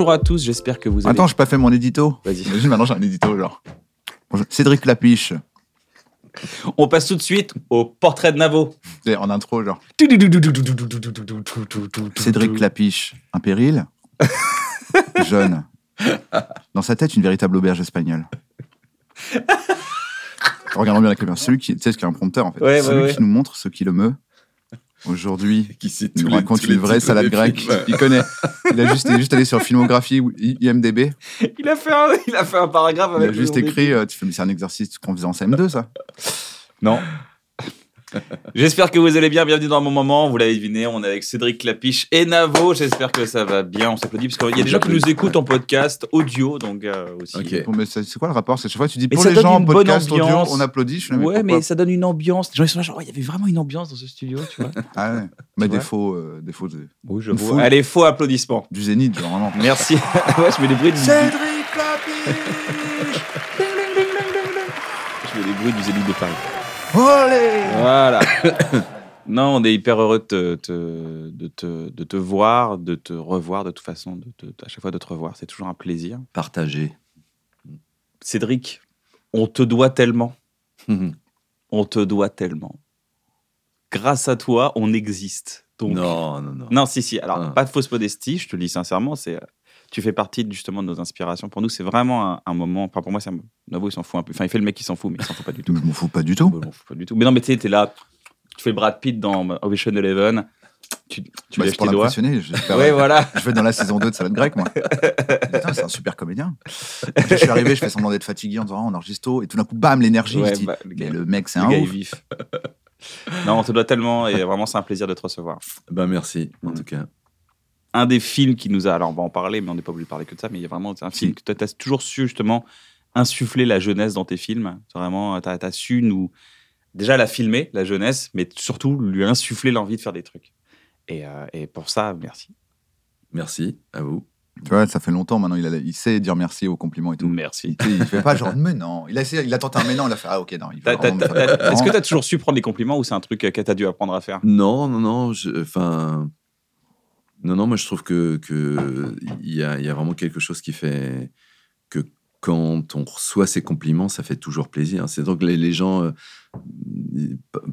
Bonjour à tous, j'espère que vous allez. Attends, j'ai pas fait mon édito. Vas-y. Maintenant j'ai un édito, genre. Cédric Lapiche. On passe tout de suite au portrait de Navo. En intro, genre. Cédric Lapiche, un péril. Jeune. Dans sa tête, une véritable auberge espagnole. Regardons bien la caméra. Celui qui, tu sais, ce qui est un prompteur, en fait. Ouais, ouais, Celui ouais. qui nous montre ce qui le meut. Aujourd'hui, qui il nous les- raconte tous les une vraie salade grecque. Il connaît. Il a juste, il est juste allé sur Filmographie ou IMDB. Il a fait un, il a fait un paragraphe Il avec a juste écrit. euh, tu fais, mais c'est un exercice qu'on faisait en CM2, ça. Non. J'espère que vous allez bien. Bienvenue dans mon moment. Vous l'avez deviné, on est avec Cédric Clapiche et Navo. J'espère que ça va bien. On s'applaudit parce qu'il y a des gens qui nous écoutent en podcast audio, donc euh, aussi. Ok. Bon, mais c'est c'est quoi le rapport? C'est chaque fois que tu dis Mais pour ça les donne gens en une bonne podcast audio, ambiance. on applaudit. Je suis là, Ouais, pourquoi mais ça donne une ambiance. Les gens ils sont là, genre, Oh, il y avait vraiment une ambiance dans ce studio, tu vois. Ah ouais. Mais vois des faux, euh, des faux de- Oui, je Une vois. foule. Allez, faux applaudissements. du zénith, genre vraiment. Merci. ouais, je mets des bruits de. Cédric Clapiche Je mets des bruits du Zénith de Paris. Olé Voilà. non, on est hyper heureux de te, te- de, te, de te voir, de te revoir de toute façon, de te- à chaque fois de te revoir. C'est toujours un plaisir. Partagé. Cédric, on te doit tellement. On te doit tellement. Grâce à toi, on existe. Donc, non, non, non. Non, si, si. Alors, Ah. pas de fausse modestie, je te le dis sincèrement. C'est, tu fais partie justement de nos inspirations. Pour nous, c'est vraiment un, un moment. Enfin, pour moi, c'est un- Navo, il s'en fout un peu. Enfin, il fait le mec qui s'en fout, mais il s'en fout pas du tout. Je m'en fous pas du tout. Je m'en fous pas du tout. Mais non, mais tu sais, t'es là. Tu fais Brad Pitt dans Ocean Eleven. Tu, tu Bah, pour tes doigts. Ouais, voilà. Je vais dans la saison 2 de Salade Grecque, moi. Putain, c'est un super comédien. Je suis arrivé, je fais semblant d'être fatigué en disant, Ah, on enregistre tôt. Et tout d'un coup, bam, l'énergie. Ouais, je dis, bah, le gars- mais le mec, c'est un gars est ouf. vif. non, on te doit tellement et vraiment, c'est un plaisir de te recevoir. Ben merci, en tout cas. Un des films qui nous a, alors on va en parler, mais on n'est pas obligé de parler que de ça, mais il y a vraiment c'est un film que tu as toujours su justement insuffler la jeunesse dans tes films. C'est Vraiment, tu as, su nous, déjà la filmer, la jeunesse, mais surtout lui insuffler l'envie de faire des trucs. Et, euh, et pour ça, merci. Merci à vous. Tu vois, ça fait longtemps maintenant, il, a- il sait dire merci aux compliments et tout. Merci. Il fait pas genre, mais non. Il a, essayé, il a tenté un mais non, il a fait, ah ok, non. Est-ce que compliments. tu as toujours su prendre les compliments ou c'est un truc que tu as dû apprendre à faire? Non, non, non. je- Enfin, non, non. Moi, je trouve que que il y a, il y a vraiment quelque chose qui fait que quand on reçoit ces compliments, ça fait toujours plaisir. C'est donc les, les gens. euh,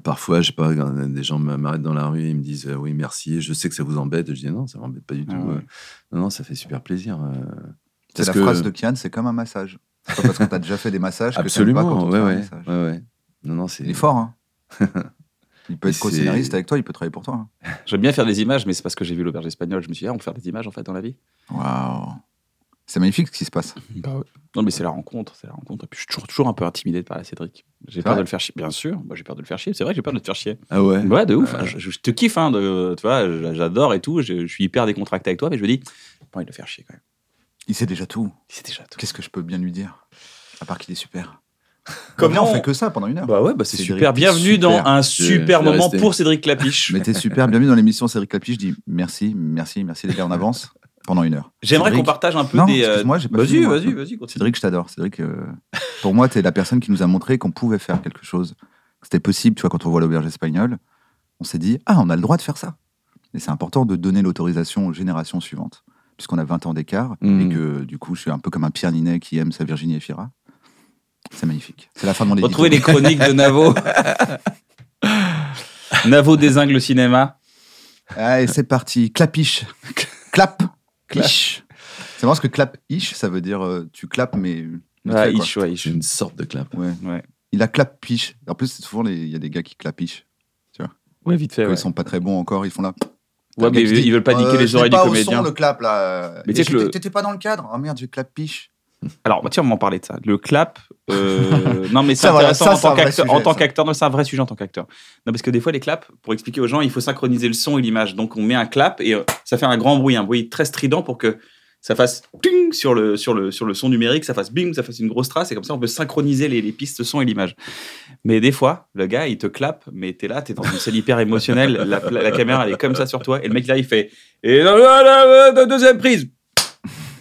parfois, je sais pas, des gens m'arrêtent dans la rue et ils me disent euh, oui merci. Je sais que ça vous embête. Je dis non, ça m'embête pas du tout. Ah ouais. euh. Non, non, ça fait super plaisir. euh. C'est la que- phrase de Kian, c'est comme un massage. Pas parce que t'as déjà fait des massages que t'aimes pas quand Absolument, on te ouais, fait un ouais, massage. ouais, ouais. Non, non, c'est. Il est fort, hein. Il peut être co-scénariste avec toi, il peut travailler pour toi. hein. J'aime bien faire des images, mais c'est parce que j'ai vu l'auberge espagnole. Je me suis dit, ah, on peut faire des images en fait dans la vie. Waouh. C'est magnifique ce qui se passe. Non, mais c'est la rencontre, c'est la rencontre. Et puis je suis toujours, toujours un peu intimidé parler à Cédric. J'ai peur de le faire chier. Bien sûr, moi j'ai peur de le faire chier. C'est vrai que j'ai peur de te faire chier. Ah ouais. Ouais, de ouf. Euh, Je, je te kiffe, hein, de, tu vois, j'adore et tout. Je, je suis hyper décontracté avec toi, mais je me dis, pas envie de le faire chier quand même. Il sait déjà tout. C'est déjà tout. Qu'est-ce que je peux bien lui dire À part qu'il est super? Comment on fait que ça pendant une heure Bah ouais, bah c'est super. Bienvenue super. dans un super moment rester. pour Cédric Clapiche. Mais t'es super, bienvenue dans l'émission Cédric Clapiche. Je dis merci, merci, merci les gars, on avance pendant une heure. J'aimerais qu'on Cédric- partage un peu Non, des. euh, excuse-moi, j'ai pas Vas-y, moi. vas-y, vas-y. Cédric, je t'adore. Cédric, euh, pour moi, t'es la personne qui nous a montré qu'on pouvait faire quelque chose. C'était possible, tu vois, quand on voit l'auberge espagnole, on s'est dit, ah, on a le droit de faire ça. Et c'est important de donner l'autorisation aux générations suivantes, puisqu'on a 20 ans d'écart, et que du coup, je suis un peu comme un Pierre Ninet qui aime sa Virginie Efira. C'est magnifique. C'est la fin de mon édito. Retrouvez les chroniques de Navo. Navo désingue le cinéma. Allez, c'est parti. Clapiche. Clap. Ish. C'est marrant parce que clap ish, ça veut dire euh, tu clapes, mais. quoi. ish, ouais, ish. C'est une sorte de clap. Ouais. Ouais. Il a clap piche. En plus, c'est souvent, il y a des gars qui clapichent. Ouais, vite fait. Quand ouais. ils sont pas très bons encore, ils font là. Ouais, mais ils, dit, ils veulent pas niquer Euh, les oreilles du comédien. son, le clap là. Mais tu le- T'étais pas dans le cadre. Oh merde, j'ai clap piche. Alors, bah, tiens, on m'en parlait de ça. Le clap. euh, non, mais c'est voilà, intéressant ça, en tant qu'acteur. En tant c'est un vrai sujet en tant qu'acteur. Non, parce que des fois, les claps, pour expliquer aux gens, il faut synchroniser le son et l'image. Donc, on met un clap et euh, ça fait un grand bruit, un bruit très strident pour que ça fasse ting sur le, sur le, sur le son numérique, ça fasse bing, ça fasse une grosse trace et comme ça, on peut synchroniser les, les pistes son et l'image. Mais des fois, le gars, il te clappe, mais t'es là, t'es dans une scène hyper émotionnelle, la, la- la caméra, elle est comme ça sur toi et le mec, là, il fait et deuxième prise.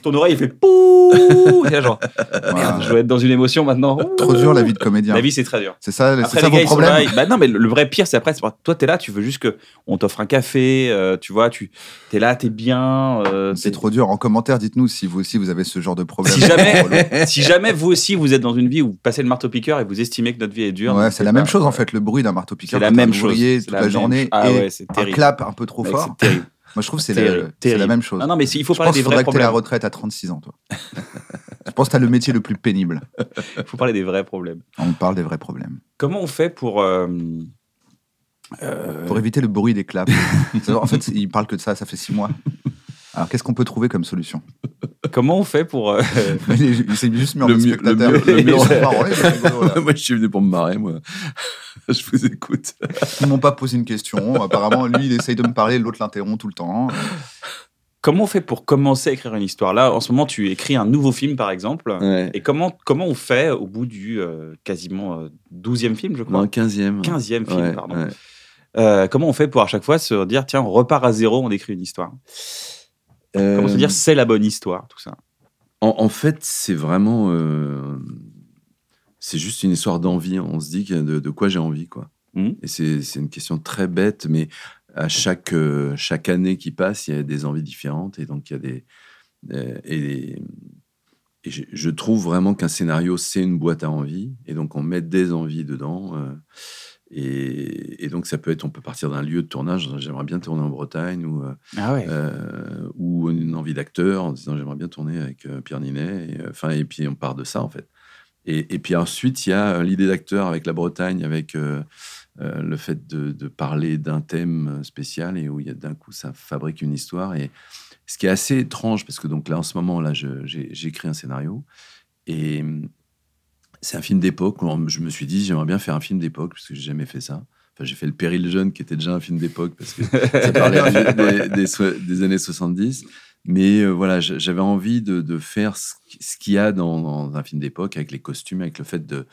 Ton oreille, il fait genre, Merde, je dois être dans une émotion maintenant. Trop dur la vie de comédien. La vie, c'est très dur. C'est ça, c'est ça vos problèmes. Bah non, mais le vrai pire, c'est après, c'est toi, t'es là, tu veux juste que on t'offre un café, euh, tu vois, tu t'es là, t'es bien. euh, C'est trop dur. En commentaire, dites-nous si vous aussi vous avez ce genre de problème. Si jamais, si jamais vous aussi vous êtes dans une vie où vous passez le marteau piqueur et vous estimez que notre vie est dure, Ouais, c'est la pas. même chose en fait, le bruit d'un marteau piqueur. C'est la même chose. toute la journée. Ah ouais, c'est un terrible. clap un peu trop fort. c'est terrible. Moi, je trouve que c'est Terrible, la, même chose. Non, non, mais il faut je parler pense des vrais faudrait que tu aies la problèmes. retraite à 36 ans, toi. je pense que tu as le métier le plus pénible. Il faut parler des vrais problèmes. On parle des vrais problèmes. Comment on fait pour euh, euh, Pour éviter le bruit des claps. En fait, il parle que de ça, ça fait six mois. Alors, qu'est-ce qu'on peut trouver comme solution? Comment on fait pour euh, Il est- il s'est juste mis en Le le le moi, je suis venu pour me marrer, moi. je vous écoute. Ils m'ont pas posé une question. Apparemment, lui, il essaye de me parler, l'autre l'interrompt tout le temps. comment on fait pour commencer à écrire une histoire? Là, en ce moment, tu écris un nouveau film, par exemple. Ouais. Et comment, comment on fait au bout du euh, quasiment euh, 12e film, je crois? Non, 15e. 15e film, Ouais, pardon. ouais. Euh, comment on fait pour à chaque fois se dire, tiens, on repart à zéro, on écrit une histoire? Comment se Euh, dire, c'est la bonne histoire, tout ça En, en fait, c'est vraiment. euh, c'est juste une histoire d'envie. On se dit de, de quoi j'ai envie, quoi. Mhm. Et c'est une question très bête, mais à chaque, euh, chaque année qui passe, il y a des envies différentes. Et donc, il y a des. euh, et et je, je trouve vraiment qu'un scénario, c'est une boîte à envies. Et donc, on met des envies dedans. Et, et donc, ça peut être, on peut partir d'un lieu de tournage. J'aimerais bien tourner en Bretagne ou, euh, Ah ouais. euh, ou une envie d'acteur en disant j'aimerais bien tourner avec euh, Pierre Ninet. Et, Enfin, et puis on part de ça en fait. Et, et puis ensuite, il y a l'idée d'acteur avec la Bretagne, avec euh, euh, le fait de, de parler d'un thème spécial et où il y a d'un coup ça fabrique une histoire. Et ce qui est assez étrange parce que donc là en ce moment là, j'ai écrit un scénario et c'est un film d'époque. où Je me suis dit j'aimerais bien faire un film d'époque parce que j'ai jamais fait ça. Enfin, j'ai fait Le Péril jeune qui était déjà un film d'époque parce que ça parlait des, des des années 70. Mais euh, voilà, j'avais envie de, de faire ce, qui- ce qu'il y a dans, dans un film d'époque, avec les costumes, avec le fait de,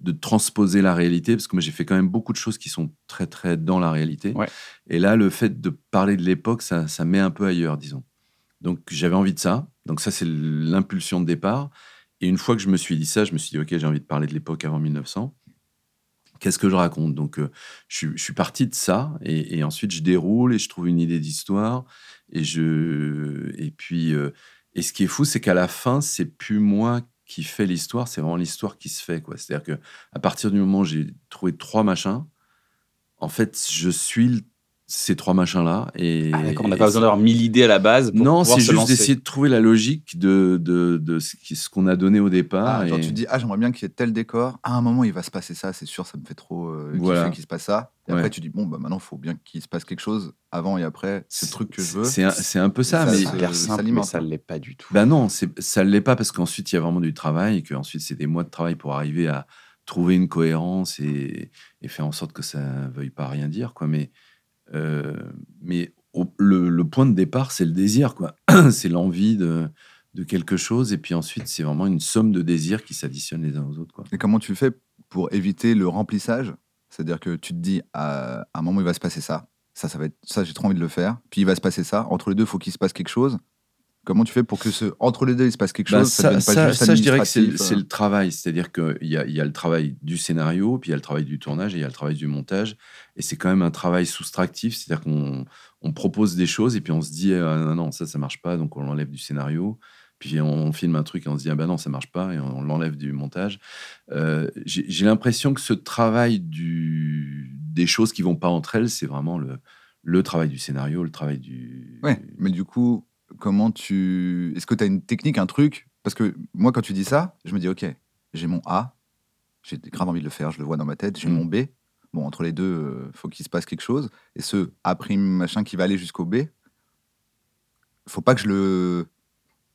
de transposer la réalité, parce que moi j'ai fait quand même beaucoup de choses qui sont très très dans la réalité. Ouais. Et là, le fait de parler de l'époque, ça, ça met un peu ailleurs, disons. Donc j'avais envie de ça. Donc ça, c'est l'impulsion de départ. Et une fois que je me suis dit ça, je me suis dit, OK, j'ai envie de parler de l'époque avant 1900. Qu'est-ce que je raconte? Donc, euh, je, suis- parti de ça, et, ensuite je déroule et je trouve une idée d'histoire, et je, et puis, euh, et ce qui est fou, c'est qu'à la fin, c'est plus moi qui fais l'histoire, c'est vraiment l'histoire qui se fait, quoi. C'est-à-dire que à partir du moment où j'ai trouvé trois machins, en fait, je suis le- ces trois machins-là, et Ah, d'accord, on n'a pas besoin d'avoir mille idées à la base. Pour non, c'est juste d'essayer de trouver la logique de, de, de ce qu'on a donné au départ. Ah, genre, et- tu dis, ah, j'aimerais bien qu'il y ait tel décor. À un moment, il va se passer ça, c'est sûr, ça me fait trop euh, Voilà. qu'il se passe ça. Et Ouais. après, tu dis, bon, bah maintenant, il faut bien qu'il se passe quelque chose avant et après, c'est le truc que je veux. C'est un, c'est un peu ça, Ça, mais ça- simple, mais ça hein. ne l'est pas du tout. bah non, ça ne l'est pas parce qu'ensuite il y a vraiment du travail et qu'ensuite c'est des mois de travail pour arriver à trouver une cohérence et, et faire en sorte que ça ne veuille pas rien dire, quoi. Mais, mais au- le, point de départ, c'est le désir, quoi. c'est l'envie de, quelque chose et puis ensuite c'est vraiment une somme de désirs qui s'additionnent les uns aux autres, quoi. Et comment tu fais pour éviter le remplissage? C'est-à-dire que tu te dis, à, à un moment, il va se passer ça. Ça, ça va être ça, j'ai trop envie de le faire. Puis il va se passer ça. Entre les deux, il faut qu'il se passe quelque chose. Comment tu fais pour que ce, entre les deux, il se passe quelque Bah, chose ça, devienne pas ça- juste ça, je dirais que c'est le, euh. le travail. C'est-à-dire qu'il y a, il y a le travail du scénario, puis il y a le travail du tournage et il y a le travail du montage. Et c'est quand même un travail soustractif. C'est-à-dire qu'on on propose des choses et puis on se dit ah, non, non, ça, ça marche pas, donc on l'enlève du scénario. Puis on filme un truc et on se dit ah ben non, ça marche pas et on, l'enlève du montage. Euh, J'ai j'ai l'impression que ce travail du, des choses qui vont pas entre elles, c'est vraiment le, le travail du scénario, le travail du. Ouais, mais du coup, comment tu. Est-ce que tu as une technique, un truc? Parce que moi, quand tu dis ça, je me dis, OK, j'ai mon A, j'ai grave envie de le faire, je le vois dans ma tête, j'ai Mm. mon B. bon, entre les deux, euh, faut qu'il se passe quelque chose. Et ce A prime machin qui va aller jusqu'au B, faut pas que je le,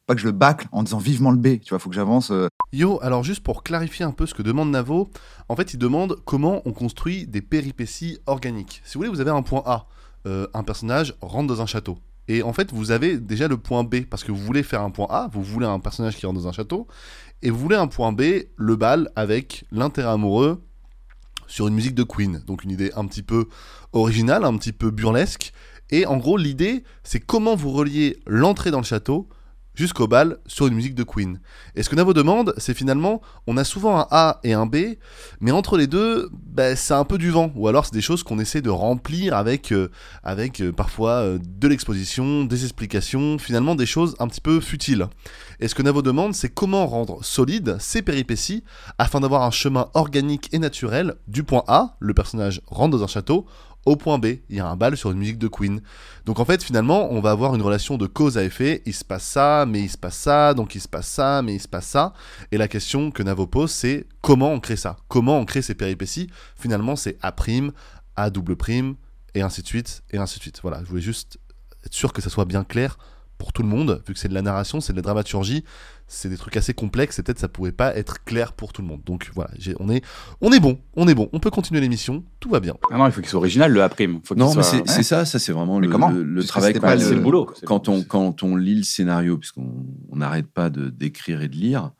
pas que je le bâcle en disant vivement le B. Tu vois, faut que j'avance. euh, Yo, alors juste pour clarifier un peu ce que demande Navo, en fait il demande comment on construit des péripéties organiques. Si vous voulez, vous avez un point A, Euh, un personnage rentre dans un château. Et en fait, vous avez déjà le point B, parce que vous voulez faire un point A, vous voulez un personnage qui rentre dans un château, et vous voulez un point B, le bal, avec l'intérêt amoureux sur une musique de Queen. Donc une idée un petit peu originale, un petit peu burlesque. Et en gros, l'idée, c'est comment vous reliez l'entrée dans le château jusqu'au bal sur une musique de Queen. Et ce que Navo demande, c'est finalement, on a souvent un A et un B, mais entre les deux, bah, c'est un peu du vent. Ou alors c'est des choses qu'on essaie de remplir avec, euh, avec euh, parfois euh, de l'exposition, des explications, finalement des choses un petit peu futiles. Et ce que Navo demande, c'est comment rendre solide ces péripéties afin d'avoir un chemin organique et naturel du point A, le personnage rentre dans un château, au point B, il y a un bal sur une musique de Queen. Donc en fait, finalement, on va avoir une relation de cause à effet. Il se passe ça, mais il se passe ça, donc il se passe ça, mais il se passe ça. Et la question que Navo pose, c'est comment on crée ça? Comment on crée ces péripéties? Finalement, c'est A', A double prime, et ainsi de suite, et ainsi de suite. Voilà, je voulais juste être sûr que ça soit bien clair pour tout le monde, vu que c'est de la narration, c'est de la dramaturgie, c'est des trucs assez complexes, et peut-être ça pouvait pas être clair pour tout le monde. Donc voilà, j'ai- on est, on est bon, on est bon, on peut continuer l'émission, tout va bien. Ah non, il faut qu'il soit original, le A'. Non, mais soit- c'est c'est ça, ça c'est vraiment Mais le, comment le- le travail. pas c'est le boulot, Quand le- on, quand on lit le scénario, puisqu'on on n'arrête pas de d'écrire et de lire,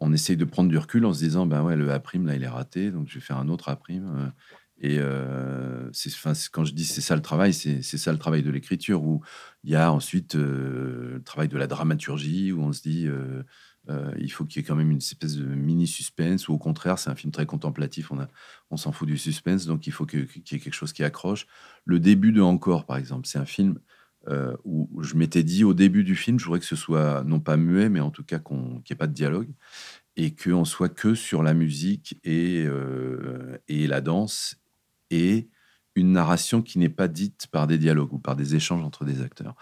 on essaye de prendre du recul en se disant, ben ouais, le A' là, il est raté, donc je vais faire un autre A'. euh, Et euh, c'est, enfin, c'est- quand je dis c'est ça le travail, c'est c'est ça le travail de l'écriture, où il y a ensuite euh, le travail de la dramaturgie, où on se dit, euh, euh, il faut qu'il y ait quand même une espèce de mini suspense, ou au contraire, c'est un film très contemplatif, on, on s'en fout du suspense, donc il faut qu'il y ait quelque chose qui accroche. Le début de Encore, par exemple, c'est un film où je m'étais dit au début du film, je voudrais que ce soit non pas muet, mais en tout cas qu'il n'y ait pas de dialogue et qu'on soit que sur la musique et, et la danse et une narration qui n'est pas dite par des dialogues ou par des échanges entre des acteurs.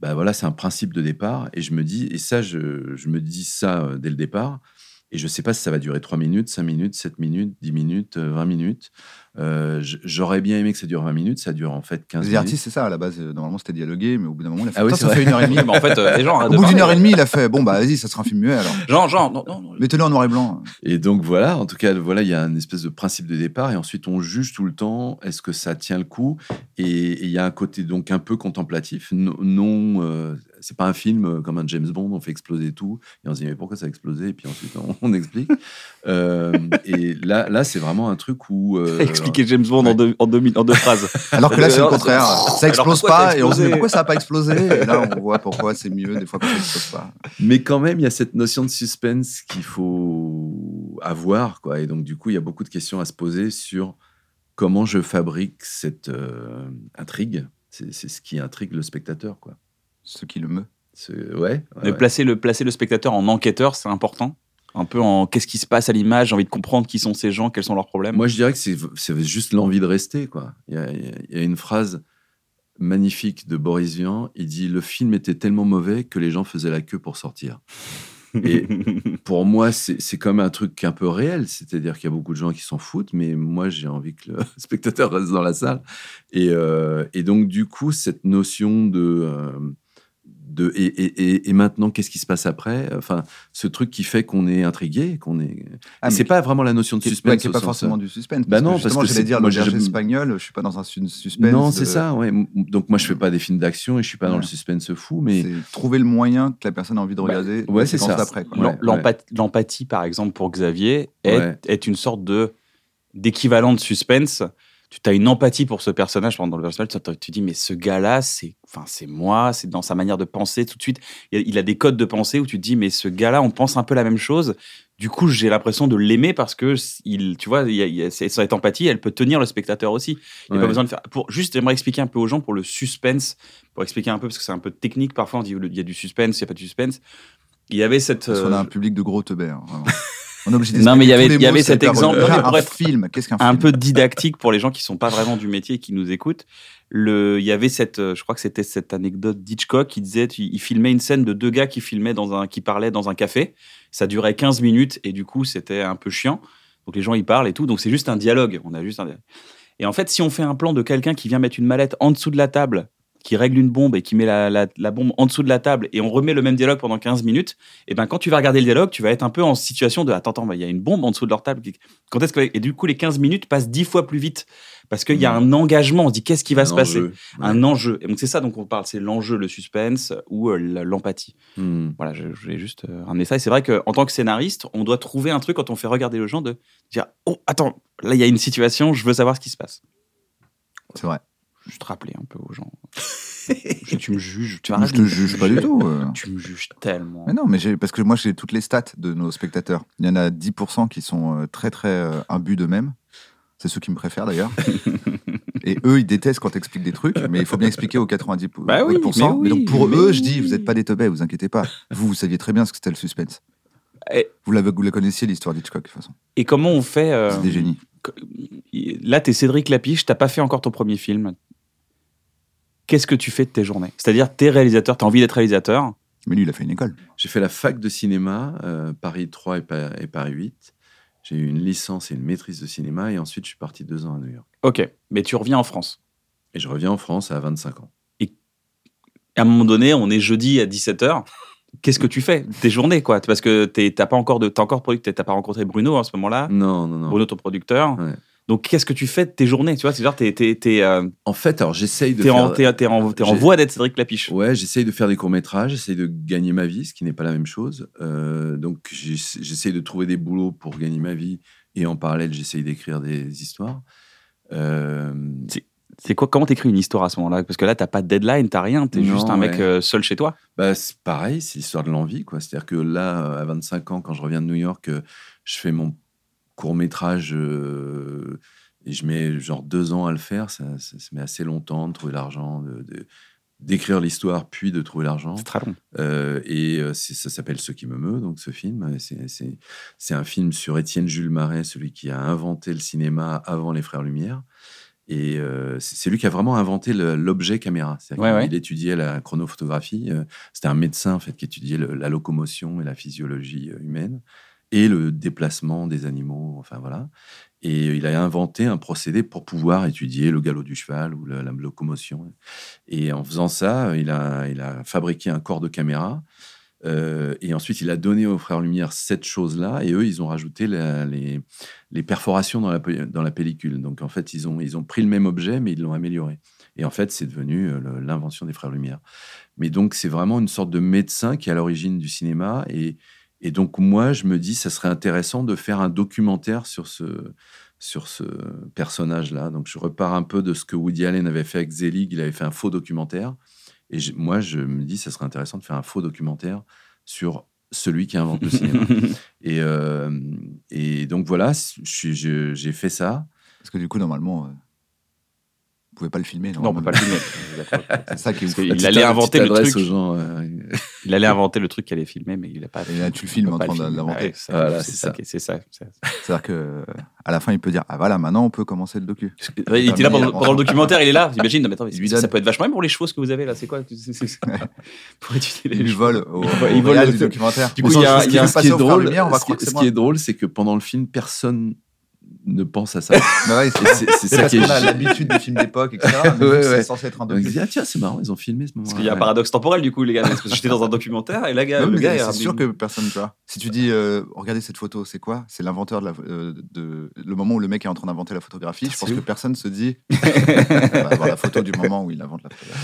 Bah voilà, c'est un principe de départ et je me dis, et ça, je, je me dis ça euh, dès le départ, et je ne sais pas si ça va durer 3 minutes, 5 minutes, 7 minutes, 10 minutes, euh, 20 minutes. Euh, J'aurais bien aimé que ça dure 20 minutes, ça dure en fait 15 Les minutes. artistes, c'est ça, à la base, euh, normalement c'était dialogué, mais au bout d'un moment, il a fait Ah oui, ça vrai. fait une heure et demie. Mais en fait, euh, les gens Au bout d'une heure et demie, il a fait Bon, bah vas-y, ça sera un film muet alors. Genre, genre, non, non, non. Mettez-le en noir et blanc. Et donc voilà, en tout cas, voilà, il y a un espèce de principe de départ, et ensuite on juge tout le temps, est-ce que ça tient le coup? Et et il y a un côté donc un peu contemplatif. Non, non euh, c'est pas un film euh, comme un James Bond, on fait exploser tout, et on se dit mais pourquoi ça a explosé? Et puis ensuite on, on explique. Euh, et là, là c'est vraiment un truc où. euh, Expliquer James Bond en, deux, en, deux, en deux phrases. Alors que là, c'est le contraire. Ça explose a pas, et on se dit pourquoi ça n'a pas explosé? Et là, on voit pourquoi c'est mieux des fois quand ça explose pas. Mais quand même, il y a cette notion de suspense qu'il faut avoir, quoi. Et donc, du coup, il y a beaucoup de questions à se poser sur comment je fabrique cette euh, intrigue. C'est c'est ce qui intrigue le spectateur, quoi. Ce qui le meut. Ouais. ouais, De placer, le, placer le spectateur en enquêteur, c'est important. Un peu en qu'est-ce qui se passe à l'image, j'ai envie de comprendre qui sont ces gens, quels sont leurs problèmes. Moi, je dirais que c'est juste l'envie de rester, quoi. Il y a, il y une phrase magnifique de Boris Vian. Il dit Le film était tellement mauvais que les gens faisaient la queue pour sortir. Et pour moi, c'est c'est comme un truc un peu réel. C'est-à-dire qu'il y a beaucoup de gens qui s'en foutent, mais moi, j'ai envie que le spectateur reste dans la salle. Et, euh, et donc, du coup, cette notion de. euh, de et, et- et- et maintenant, qu'est-ce qui se passe après? Enfin, ce truc qui fait qu'on est intrigué, qu'on est. Ah, c'est pas vraiment la notion de suspense. ouais, au pas forcément du suspense. Bah non, que parce justement, que j'allais c'est- dire, moi, le j'ai- espagnol, je suis pas dans un su- suspense. Non, de- c'est ça, ouais. Donc moi, je fais pas des films d'action et je suis pas dans Ouais. le suspense fou, mais C'est trouver le moyen que la personne a envie de Bah, regarder. ouais, la c'est ça. Ouais. L'empathie, par exemple, pour Xavier, est, Ouais. est une sorte de d'équivalent de suspense. Tu as une empathie pour ce personnage pendant le personnage, tu, tu dis mais ce gars-là, c'est enfin c'est moi, c'est dans sa manière de penser tout de suite. Il a, il a des codes de pensée où tu te dis mais ce gars-là, on pense un peu la même chose. Du coup, j'ai l'impression de l'aimer parce que il, tu vois, il y a, il y a- c'est- cette empathie, elle peut tenir le spectateur aussi. Il n'y a pas besoin de faire. Pour juste, j'aimerais expliquer un peu aux gens pour le suspense, pour expliquer un peu parce que c'est un peu technique. Parfois, on dit il y a du suspense, il n'y a pas de suspense. Il y avait cette. Parce qu'on a euh, un public de gros teubés. hein. On est obligé Non, mais il y avait- il y avait cet exemple. Non, mais un film, qu'est-ce qu'un un film peu didactique pour les gens qui sont pas vraiment du métier et qui nous écoutent. Le, il y avait cette, euh, je crois que c'était cette anecdote d'Hitchcock qui disait, il filmait une scène de deux gars qui filmaient dans un, qui parlaient dans un café. Ça durait 15 minutes et du coup c'était un peu chiant. Donc les gens ils parlent et tout. Donc c'est juste un dialogue. On a juste un dialogue. Et en fait, si on fait un plan de quelqu'un qui vient mettre une mallette en dessous de la table, qui règle une bombe et qui met la, la- la bombe en dessous de la table et on remet le même dialogue pendant 15 minutes, et ben quand tu vas regarder le dialogue, tu vas être un peu en situation de attends, attends, il y a une bombe en dessous de leur table. Quand est-ce que et du coup les 15 minutes passent 10 fois plus vite parce qu'il y a un engagement. On se dit qu'est-ce qui va Un se passer? Ouais. un enjeu. Et donc c'est ça donc on parle, c'est l'enjeu, le suspense ou euh, l'empathie. Hmm. Voilà, je, je voulais juste euh, ramener ça. Et c'est vrai qu'en tant que scénariste, on doit trouver un truc quand on fait regarder les gens de dire Oh, attends, là, il y a une situation, je veux savoir ce qui se passe. C'est vrai. Juste rappeler un peu aux gens. Je- tu me juges, tu arrêtes je te juge pas du tout. euh. Tu me juges tellement. Mais non, mais parce que moi, j'ai toutes les stats de nos spectateurs. Il y en a 10% qui sont euh, très, très euh, imbus d'eux-mêmes. C'est ceux qui me préfèrent d'ailleurs. Et eux, ils détestent quand t'expliques des trucs, mais il faut bien expliquer aux 90%. Bah oui, mais oui, donc pour mais eux, je dis, vous n'êtes pas des teubés, vous inquiétez pas. Vous, vous saviez très bien ce que c'était le suspense. Et, Vous, l'avez, vous la connaissiez, l'histoire d'Hitchcock, de toute façon. et comment on fait euh, C'est des génies. Là, t'es Cédric Lapiche, t'as pas fait encore ton premier film. Qu'est-ce que tu fais de tes journées? C'est-à-dire, t'es réalisateur, t'as envie d'être réalisateur. Mais lui, il a fait une école. J'ai fait la fac de cinéma, euh, Paris 3 et, Pa- et Paris 8. J'ai eu une licence et une maîtrise de cinéma et ensuite je suis parti deux ans à New York. Ok, mais tu reviens en France. Et je reviens en France à 25 ans. À un moment donné, on est jeudi à 17h. Qu'est-ce que tu fais? Tes journées, quoi Parce que t'as pas encore de, t'as encore produit, t'as pas rencontré Bruno en ce moment-là. Non, non, non. Bruno, ton producteur. Ouais. Donc, qu'est-ce que tu fais de tes journées Tu vois, c'est genre, t'es, t'es, t'es, euh, En fait, alors j'essaye de t'es faire... en, t'es, t'es en, t'es en voie d'être Cédric Lapiche. Ouais, j'essaye de faire des courts-métrages, j'essaye de gagner ma vie, ce qui n'est pas la même chose. Euh, donc, j'ess- j'essaye de trouver des boulots pour gagner ma vie et en parallèle, j'essaye d'écrire des histoires. Euh, C'est quoi Comment t'écris une histoire à ce moment-là? Parce que là, t'as pas de deadline, t'as rien. T'es Non, juste un mec ouais. seul chez toi. Bah, c'est pareil, c'est l'histoire de l'envie, quoi. C'est-à-dire que là, à 25 ans, quand je reviens de New York, je fais mon court métrage euh, et je mets genre deux ans à le faire. Ça, ça, ça met assez longtemps de trouver l'argent, de, de- d'écrire l'histoire, puis de trouver l'argent. C'est très long. Euh, et euh, ça s'appelle Ce qui me meut, donc ce film. C'est- un film sur Étienne Jules Marais, celui qui a inventé le cinéma avant les Frères Lumière. Et euh, c'est lui qui a vraiment inventé l'objet caméra. Ouais, ouais. Il étudiait la chronophotographie. C'était un médecin en fait qui étudiait le- la locomotion et la physiologie humaine et le déplacement des animaux. Enfin voilà. Et il a inventé un procédé pour pouvoir étudier le galop du cheval ou la locomotion. Et en faisant ça, il a, fabriqué un corps de caméra. euh, et ensuite, il a donné aux frères Lumière cette chose-là. Et eux, ils ont rajouté les, perforations dans la, pellicule. Donc, en fait, ils ont, ils ont pris le même objet, mais ils l'ont amélioré. Et en fait, c'est devenu euh, l'invention des frères Lumière. Mais donc, c'est vraiment une sorte de médecin qui est à l'origine du cinéma. Et, et donc, moi, je me dis, ça serait intéressant de faire un documentaire sur ce, sur ce personnage-là. Donc, je repars un peu de ce que Woody Allen avait fait avec Zelig. Il avait fait un faux documentaire. Et je- moi, je me dis, ça serait intéressant de faire un faux documentaire sur celui qui invente le cinéma. Et, euh, et donc, voilà, j'ai fait ça. Parce que du coup, normalement, euh, vous pouvez pas le filmer. Non, on peut pas le filmer. C'est ça qui est ouf. que il allait inventer le truc. gens. euh, Il allait inventer le truc qu'il allait filmer, mais il a pas. Et là, tu le il filmes en train Voilà, c'est ça. C'est ça. c'est ça. C'est-à-dire que à la fin, il peut dire Ah voilà, maintenant on peut commencer le docu. Il était là pendant, le documentaire, il est là. Imagine, non, mais attends, ça, peut être vachement bien pour les choses que vous avez là. C'est quoi? Pour étudier les Il vole- il vole le documentaire. Du coup, il y a- un- ce qui est drôle, ce qui est drôle, c'est que pendant le film, personne ne pense à ça. Bah ouais, c'est ça parce qui est a gé- l'habitude des films d'époque, etc. mais Ouais, C'est ouais. censé être un Donc, ils se docu. disent, ah tiens, c'est marrant, ils ont filmé ce moment Parce qu'il y a un paradoxe temporel du coup, les gars. Parce que j'étais dans un documentaire et là, gars, Non, le mais gars, il c'est sûr que personne, tu vois. Si tu dis, euh, regardez cette photo, c'est quoi? C'est l'inventeur de, la, euh, de le moment où le mec est en train d'inventer la photographie. Je pense que personne se dit, on va avoir la photo du moment où il invente la photographie.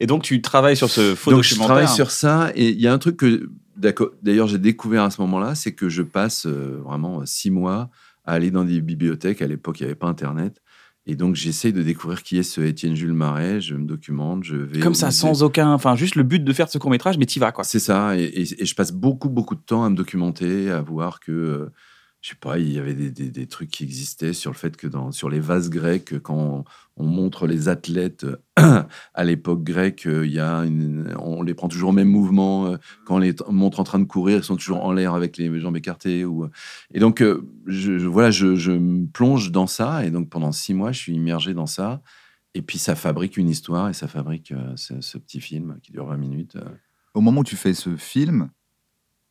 Et donc, tu travailles sur ce faux Donc je documentaire. travaille sur ça et il y a un truc que d'accord- d'ailleurs j'ai découvert à ce moment-là, c'est que je passe euh, vraiment six mois à aller dans des bibliothèques. À l'époque, il n'y avait pas Internet. Et donc j'essaye de découvrir qui est ce Étienne Jules Marais. Je me documente, je vais Comme ça, musée. sans aucun. Enfin, juste le but de faire ce court métrage, mais t'y vas quoi. C'est ça. Et, et- et je passe beaucoup beaucoup de temps à me documenter, à voir que euh, je sais pas, il y avait des, trucs qui existaient sur le fait que sur les vases grecs, quand on, on montre les athlètes à l'époque grecque, euh, il y a on les prend toujours au même mouvement. euh, Quand on les montre en train de courir, ils sont toujours en l'air avec les jambes écartées. Et donc, euh, je, voilà, je, me plonge dans ça. Et donc, pendant six mois, je suis immergé dans ça. Et puis, ça fabrique une histoire et ça fabrique ce, petit film qui dure 20 minutes. Au moment où tu fais ce film,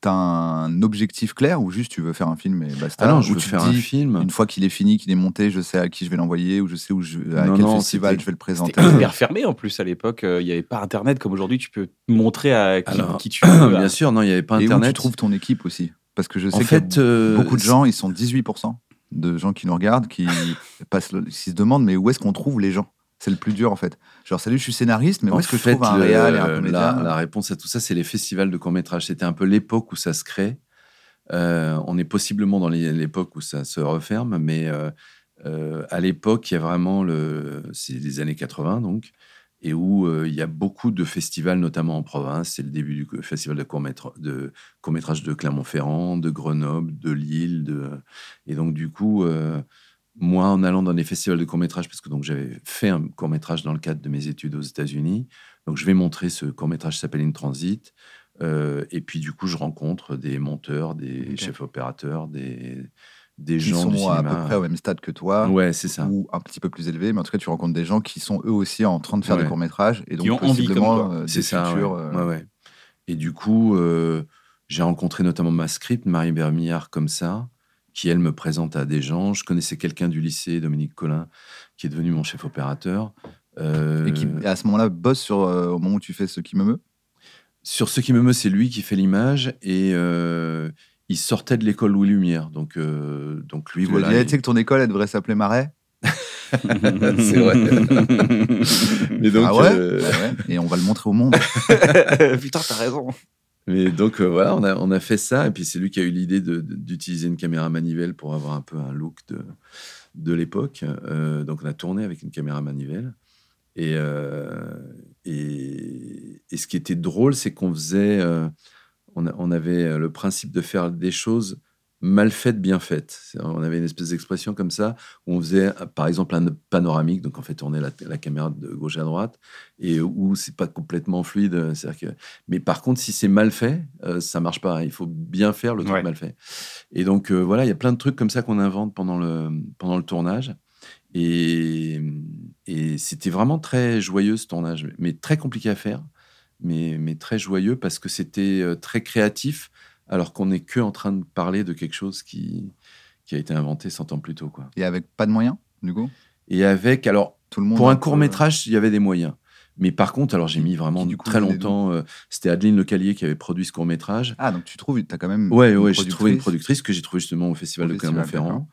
t'as un objectif clair ou juste tu veux faire un film et basta Ah non, je veux faire un film. Une fois qu'il est fini, qu'il est monté, je sais à qui je vais l'envoyer ou je sais où je, à Non, quel non, festival je vais le présenter. C'était hyper fermé en plus à l'époque. euh, Il n'y avait pas Internet comme aujourd'hui. Tu peux montrer à qui, Alors, qui tu veux. Bien sûr, non, il n'y avait pas Et où Internet. tu trouves ton équipe aussi Parce que je sais en fait, euh, beaucoup de gens, ils sont 18% de gens qui nous regardent, qui, passent qui se demandent mais où est-ce qu'on trouve les gens? C'est le plus dur en fait. Genre, salut, je suis scénariste, mais où En est-ce que fait, je trouve un réal et un la, comédien la réponse à tout ça, c'est les festivals de court-métrage. C'était un peu l'époque où ça se crée. Euh, on est possiblement dans l'époque où ça se referme, mais euh, euh, à l'époque, il y a vraiment le. C'est les années 80, donc, et où il y a beaucoup de festivals, notamment en province. C'est le début du festival de court-métrage de, de Clermont-Ferrand, de Grenoble, de Lille. De... Et donc, du coup. Moi, en allant dans les festivals de court-métrage, parce que donc j'avais fait un court-métrage dans le cadre de mes études aux États-Unis, donc je vais montrer ce court-métrage qui s'appelle In Transit. Euh, et puis du coup, je rencontre des monteurs, des chefs opérateurs, des, des qui gens sont du à peu près au même stade que toi. Ouais, c'est ça. Ou un petit peu plus élevé, mais en tout cas, tu rencontres des gens qui sont eux aussi en train de faire Ouais. des courts-métrages et donc ont envie comme possiblement toi. euh, C'est des ça. futurs. ouais. euh, Ouais, ouais. Et du coup, euh, j'ai rencontré notamment ma script, Marie Bermillard, comme ça, qui elle me présente à des gens. Je connaissais quelqu'un du lycée, Dominique Collin, qui est devenu mon chef opérateur. Euh, Et qui, à ce moment-là, bosse sur, euh, au moment où tu fais ce qui me meut? Sur ce qui me meut, c'est lui qui fait l'image et euh, il sortait de l'école Louis Lumière. Donc, euh, donc lui, Tu voilà. dit, Eh, il- tu sais que ton école, elle devrait s'appeler Marais? C'est vrai. Mais donc, Ah ouais, euh, Bah ouais, Et on va le montrer au monde. Putain, t'as raison. Mais donc euh, voilà, on a, fait ça. Et puis c'est lui qui a eu l'idée d'utiliser une caméra manivelle pour avoir un peu un look de, l'époque. Euh, donc on a tourné avec une caméra manivelle. Et, euh, et, ce qui était drôle, c'est qu'on faisait. on avait le principe de faire des choses mal faites, bien faites. C'est- On avait une espèce d'expression comme ça, où on faisait, par exemple, un panoramique, donc on fait tourner la, la caméra de gauche à droite, et où c'est pas complètement fluide. c'est-à-dire que... Mais par contre, si c'est mal fait, euh, ça marche pas. Il faut bien faire le truc Ouais. mal fait. Et donc, euh, voilà, il y a plein de trucs comme ça qu'on invente pendant le, pendant le tournage. Et, et c'était vraiment très joyeux ce tournage, mais très compliqué à faire, mais, mais très joyeux parce que c'était euh, très créatif, alors qu'on n'est que en train de parler de quelque chose qui, qui a été inventé 100 ans plus tôt. Quoi. Et avec pas de moyens, du coup? Et avec, alors, Tout le monde. pour un court métrage, il y avait des moyens. Mais par contre, alors j'ai mis vraiment qui, du coup, très longtemps. euh, C'était Adeline Lecalier qui avait produit ce court métrage. Ah, donc tu trouves, tu as quand même. Ouais, ouais, j'ai trouvé une productrice. que j'ai trouvée justement au Festival Au de Clermont-Ferrand.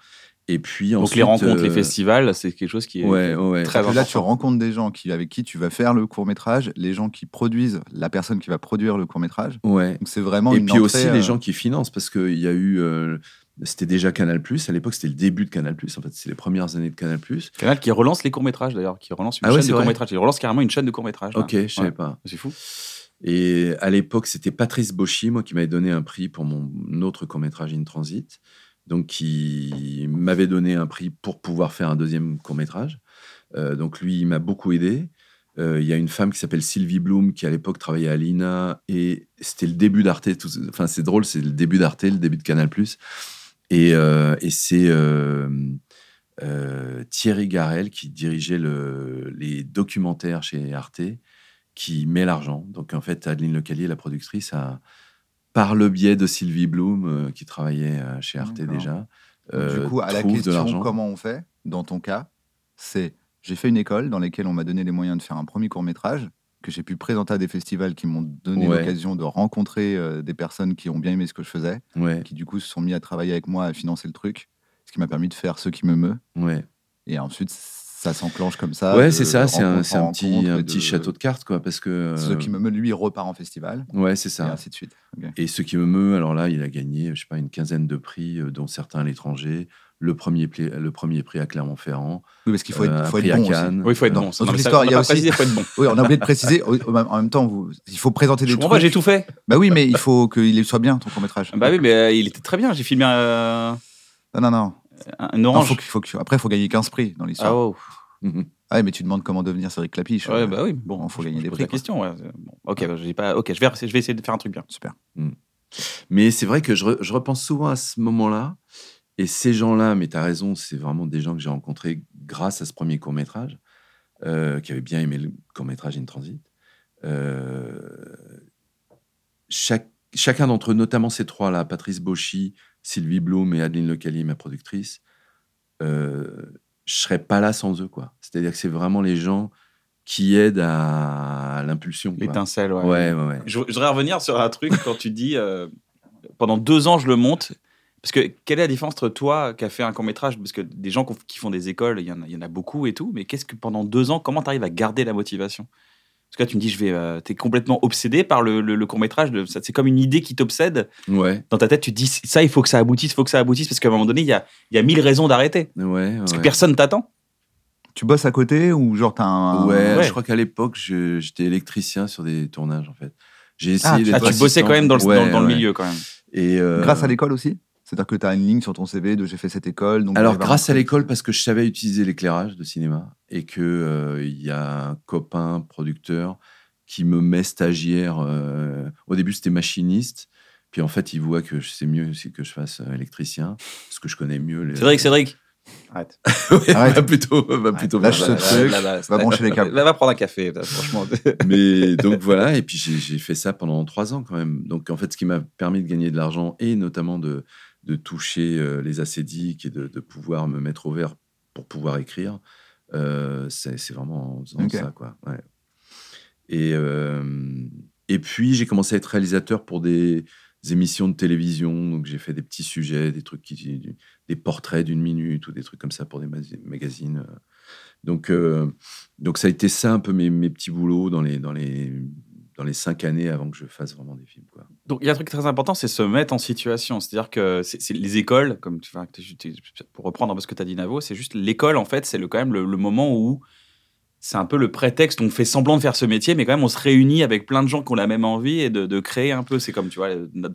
Et puis Donc les rencontres, les euh, festivals, c'est quelque chose qui est Ouais, ouais, ouais. très que là, tu important. rencontres des gens qui, avec qui tu vas faire le court métrage, les gens qui produisent, la personne qui va produire le court métrage. Ouais. Donc c'est vraiment Et une puis entrée, aussi euh, les gens qui financent, parce qu'il y a eu. euh, c'était déjà Canal À l'époque, c'était le début de Canal En fait, c'est les premières années de Canal Canal qui relance les courts-métrages d'ailleurs, qui relance une Ah ouais, chaîne c'est de vrai courts-métrages. Il relance carrément une chaîne de courts-métrages. là. Ok, je savais pas. C'est fou. Et à l'époque, c'était Patrice Bauchy, moi, qui m'avait donné un prix pour mon autre court-métrage In Transit. Donc, qui m'avait donné un prix pour pouvoir faire un deuxième court-métrage. Euh, donc, lui, il m'a beaucoup aidé. Euh, Il y a une femme qui s'appelle Sylvie Bloom, qui à l'époque travaillait à l'INA. Et c'était le début d'Arte. Enfin, c'est drôle, c'est le début d'Arte, le début de Canal. Et, euh, et c'est Thierry Garel qui dirigeait le- les documentaires chez Arte qui met l'argent. Donc en fait, Adeline Lecalier, la productrice, a, par le biais de Sylvie Bloom, euh, qui travaillait euh, chez Arte déjà, donc, euh, du coup, à la question comment on fait, dans ton cas, c'est j'ai fait une école dans laquelle on m'a donné les moyens de faire un premier court métrage que j'ai pu présenter à des festivals qui m'ont donné Ouais. l'occasion de rencontrer euh, des personnes qui ont bien aimé ce que je faisais, Ouais, qui du coup se sont mis à travailler avec moi à financer le truc, ce qui m'a permis de faire ce qui me meut. ouais. Et ensuite, ça s'enclenche comme ça. ouais, c'est ça, c'est un, petit, rencontre un et petit de- château de cartes, quoi, parce que... Ce euh, qui me meut, lui, repart en festival. Ouais, c'est Et ça. ainsi de suite. Et ce qui me meut, alors là, il a gagné, je sais pas, une quinzaine de prix, euh, dont certains à l'étranger. Le premier, prix, le premier prix à Clermont-Ferrand. Oui, parce qu'il faut être, euh, faut être prix à bon aussi. Cannes. Oui, il faut être Dans- bon. dans Non, toute l'histoire, il y a aussi- précisé, faut être bon. Oui, on a oublié de préciser. En même temps, vous, il faut présenter Je des pas, trucs. j'ai tout fait. Bah oui, mais il faut qu'il soit bien ton court métrage. Bah oui, mais euh, il était très bien. J'ai filmé un, Non, non, non. Un Non, orange. faut faut Après, il faut gagner 15 prix dans l'histoire. Ah, oh. Mhm. Ah ouais, mais tu demandes comment devenir Cédric Clapiche. Ouais, bah oui. Bon, Bon, faut je- gagner des prix, La quoi. question, ouais. Bon, ok, bah, j'ai pas. Ok, je vais, je vais essayer de faire un truc bien. Super. Mais c'est vrai que je, re- je repense souvent à ce moment-là. Et ces gens-là, mais tu as raison, c'est vraiment des gens que j'ai rencontrés grâce à ce premier court-métrage, euh, qui avaient bien aimé le court-métrage In Transit. Euh, chaque chacun d'entre eux, notamment ces trois-là, Patrice Bauchy, Sylvie Blum et Adeline Lecali, ma productrice, euh, je serais pas là sans eux, quoi. C'est-à-dire que c'est vraiment les gens qui aident à, l'impulsion. L'étincelle, ouais. Ouais, ouais, ouais. Je, je voudrais revenir sur un truc quand tu dis euh, pendant deux ans je le monte. Parce que quelle est la différence entre toi qui as fait un court métrage Parce que des gens qui font des écoles, il y, en a, il y en a beaucoup et tout. Mais qu'est-ce que pendant deux ans, comment tu arrives à garder la motivation? Parce que là, tu me dis, je vais, euh, t'es complètement obsédé par le, court métrage. C'est comme une idée qui t'obsède. Ouais, Dans ta tête, tu te dis, ça, il faut que ça aboutisse, il faut que ça aboutisse. Parce qu'à un moment donné, il y a, il y a mille raisons d'arrêter. ouais. ouais. Parce que personne t'attend. Tu bosses à côté ou genre t'as un. Ouais, Ouais. je crois qu'à l'époque, je- j'étais électricien sur des tournages, en fait. J'ai Ah, essayé tu- Ah, tu bossais assistant. quand même dans le, Ouais, dans, dans le ouais. milieu, quand même. Et, euh, Grâce à l'école aussi? C'est-à-dire que tu as une ligne sur ton CV de j'ai fait cette école. Donc Alors, grâce à l'école, parce que je savais utiliser l'éclairage de cinéma et que euh, il y a un copain producteur qui me met stagiaire. euh, au début, c'était machiniste. Puis en fait, il voit que c'est mieux aussi que je fasse euh, électricien, parce que je connais mieux les. Cédric, Cédric. Arrête. Ouais, Arrête. va plutôt, va plutôt Lâche ce là. truc. va brancher les câbles. Va, va prendre un café, là, franchement. Mais donc voilà, et puis j'ai j'ai fait ça pendant trois ans quand même. Donc en fait, ce qui m'a permis de gagner de l'argent et notamment de, de toucher euh, les acédiques et de, de pouvoir me mettre au vert pour pouvoir écrire, euh, c'est vraiment en faisant ça, quoi. Ouais. Et, euh, et puis j'ai commencé à être réalisateur pour des émissions de télévision. Donc j'ai fait des petits sujets, des trucs qui, des portraits d'une minute ou des trucs comme ça pour des ma- magazines. Donc, euh, donc ça a été ça un peu mes, mes petits boulots dans les, dans, les, dans les cinq années avant que je fasse vraiment des films. Quoi. Donc, il y a un truc très important, c'est se mettre en situation. C'est-à-dire que c'est les écoles, comme tu, pour reprendre un peu ce que tu as dit, Navo, c'est juste l'école, en fait, c'est quand même le, le moment où c'est un peu le prétexte, on fait semblant de faire ce métier, mais quand même, on se réunit avec plein de gens qui ont la même envie et de, de créer un peu. C'est comme, tu vois,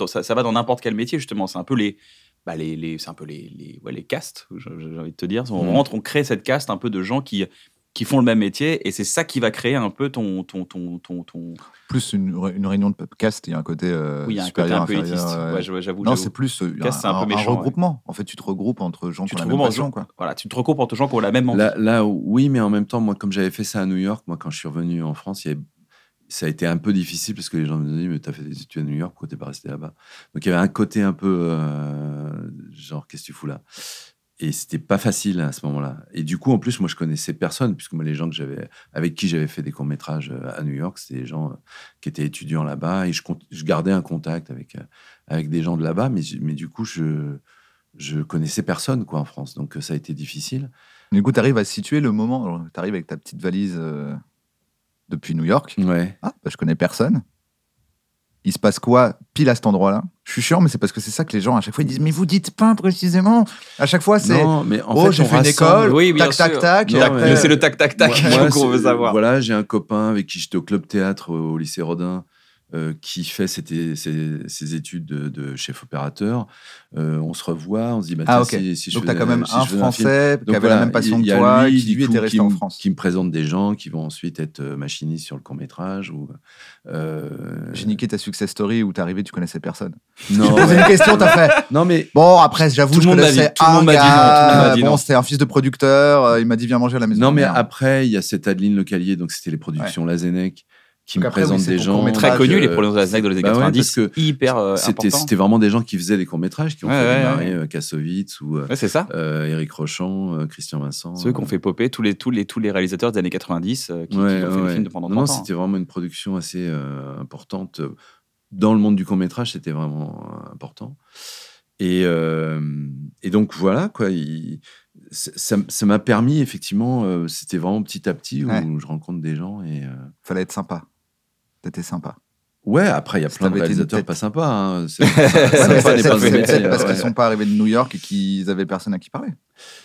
ça, ça va dans n'importe quel métier, justement. C'est un peu les. Bah les, les- c'est un peu les, les, ouais, les castes, j'ai envie de te dire. On Mhm. rentre, on crée cette caste un peu de gens qui, qui font le même métier et c'est ça qui va créer un peu ton, ton, ton, ton, ton, Plus une, ré- une réunion de podcast, il y a un côté euh, oui, il y a un côté un peu inférieur, élitiste. ouais. Ouais, j'avoue, Non, c'est plus euh, Podcast, un peu méchant, ouais. regroupement. En fait, tu te regroupes entre gens Tu qui te ont la même regroupes passion. Quoi. Voilà, tu te recoupes entre gens qui ont la même envie. Là, là, oui, mais en même temps, moi, comme j'avais fait ça à New York, moi, quand je suis revenu en France, il y avait- ça a été un peu difficile parce que les gens me disaient, mais t'as fait des études à New York, pourquoi t'es pas resté là-bas? Donc il y avait un côté un peu euh, genre, qu'est-ce que tu fous là? Et c'était pas facile à ce moment-là. Et du coup, en plus, moi, je connaissais personne, puisque moi, les gens que j'avais, avec qui j'avais fait des courts-métrages euh, à New York, c'était des gens euh, qui étaient étudiants là-bas, et je, gardais un contact avec, euh, avec des gens de là-bas, mais, mais du coup, je, je connaissais personne, quoi, en France. Donc ça a été difficile. Du coup, tu arrives à situer le moment. Tu arrives avec ta petite valise euh, depuis New York. Ouais. Ah, bah, je connais personne. Il se passe quoi pile à cet endroit-là Je suis chiant, mais c'est parce que c'est ça que les gens, à chaque fois, ils disent Mais vous dites pas précisément À chaque fois, c'est Non, mais en Oh, j'ai fait une rassemble- école, Oui, bien tac, tac, sûr. tac. Non, mais c'est le tac tac tac Moi, moi, qu'on veut savoir. Voilà, j'ai un copain avec qui j'étais au club théâtre au, au lycée Rodin. Euh, qui fait ses, ses- ses études de, de chef opérateur. Euh, on se revoit, on se dit, bah, Ah, tiens, ok. si, si je Donc, tu as quand même si un je. Français qui avait voilà, la même passion que toi, lui, qui lui était resté en France. Qui me présente des gens qui vont ensuite être euh, machinistes sur le court-métrage. Ou, euh, J'ai niqué ta success story où t'es arrivé, tu connaissais personne. Non, J'ai posé ouais. une question, t'as fait. non, mais Bon, après, j'avoue, je connaissais dit- un monde m'a dit non, tout le monde gars. m'a dit bon, non. c'était un fils de producteur. il m'a dit, viens manger à la maison. Non, mais après, il y a cette Adeline Lecalier, donc c'était les productions Lazenec, qui Donc me après, oui, présente c'est des gens. Très connu, les euh, productions de la SNEC dans les années bah ouais, 90. parce que hyper euh, C'était important. c'était vraiment des gens qui faisaient des courts-métrages, qui ont Ouais, fait ouais, démarrer ouais. euh, Kassovitz ou Ouais, c'est ça. euh, Eric Rochant, euh, Christian Vincent. Ceux qui ont euh, fait popper tous les, tous les, tous les réalisateurs des années 90 euh, qui, ont fait ouais. des films de pendant Non, 30 non, ans. c'était vraiment une production assez euh, importante. Dans le monde du court-métrage, c'était vraiment important. Et, euh, et donc, voilà, quoi. il- ça ça m'a permis, effectivement, euh, c'était vraiment petit à petit où Ouais. je rencontre des gens et. euh, Fallait être sympa. T'étais sympa. Ouais, après, il y a plein de réalisateurs pas sympas. Hein. C'est- Ouais, pas métiers, peut-être parce ouais. qu'ils sont pas arrivés de New York et qu'ils avaient personne à qui parler.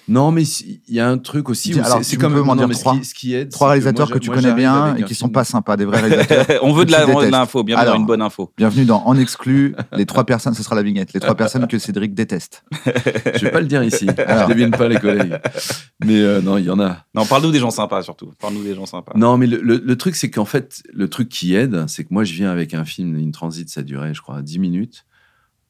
Non, mais il y a un truc aussi. C'est- comme m'en dire ce trois. qui- ce qui aide, Trois réalisateurs moi, que tu moi, connais bien et qui sont film. pas sympas, des vrais réalisateurs. On veut de la- de l'info, bien avoir Alors, une bonne info. Bienvenue dans En exclu, les trois personnes, ce sera la vignette, les trois personnes que Cédric déteste. Je vais pas le dire ici. Alors. Je devine pas les collègues. Mais euh, non, il y en a. Non, parle-nous des gens sympas surtout. Parle-nous des gens sympas. Non, mais le, le- le truc, c'est qu'en fait, le truc qui aide, c'est que moi, je viens avec un film, une transit, ça durait, je crois, 10 minutes.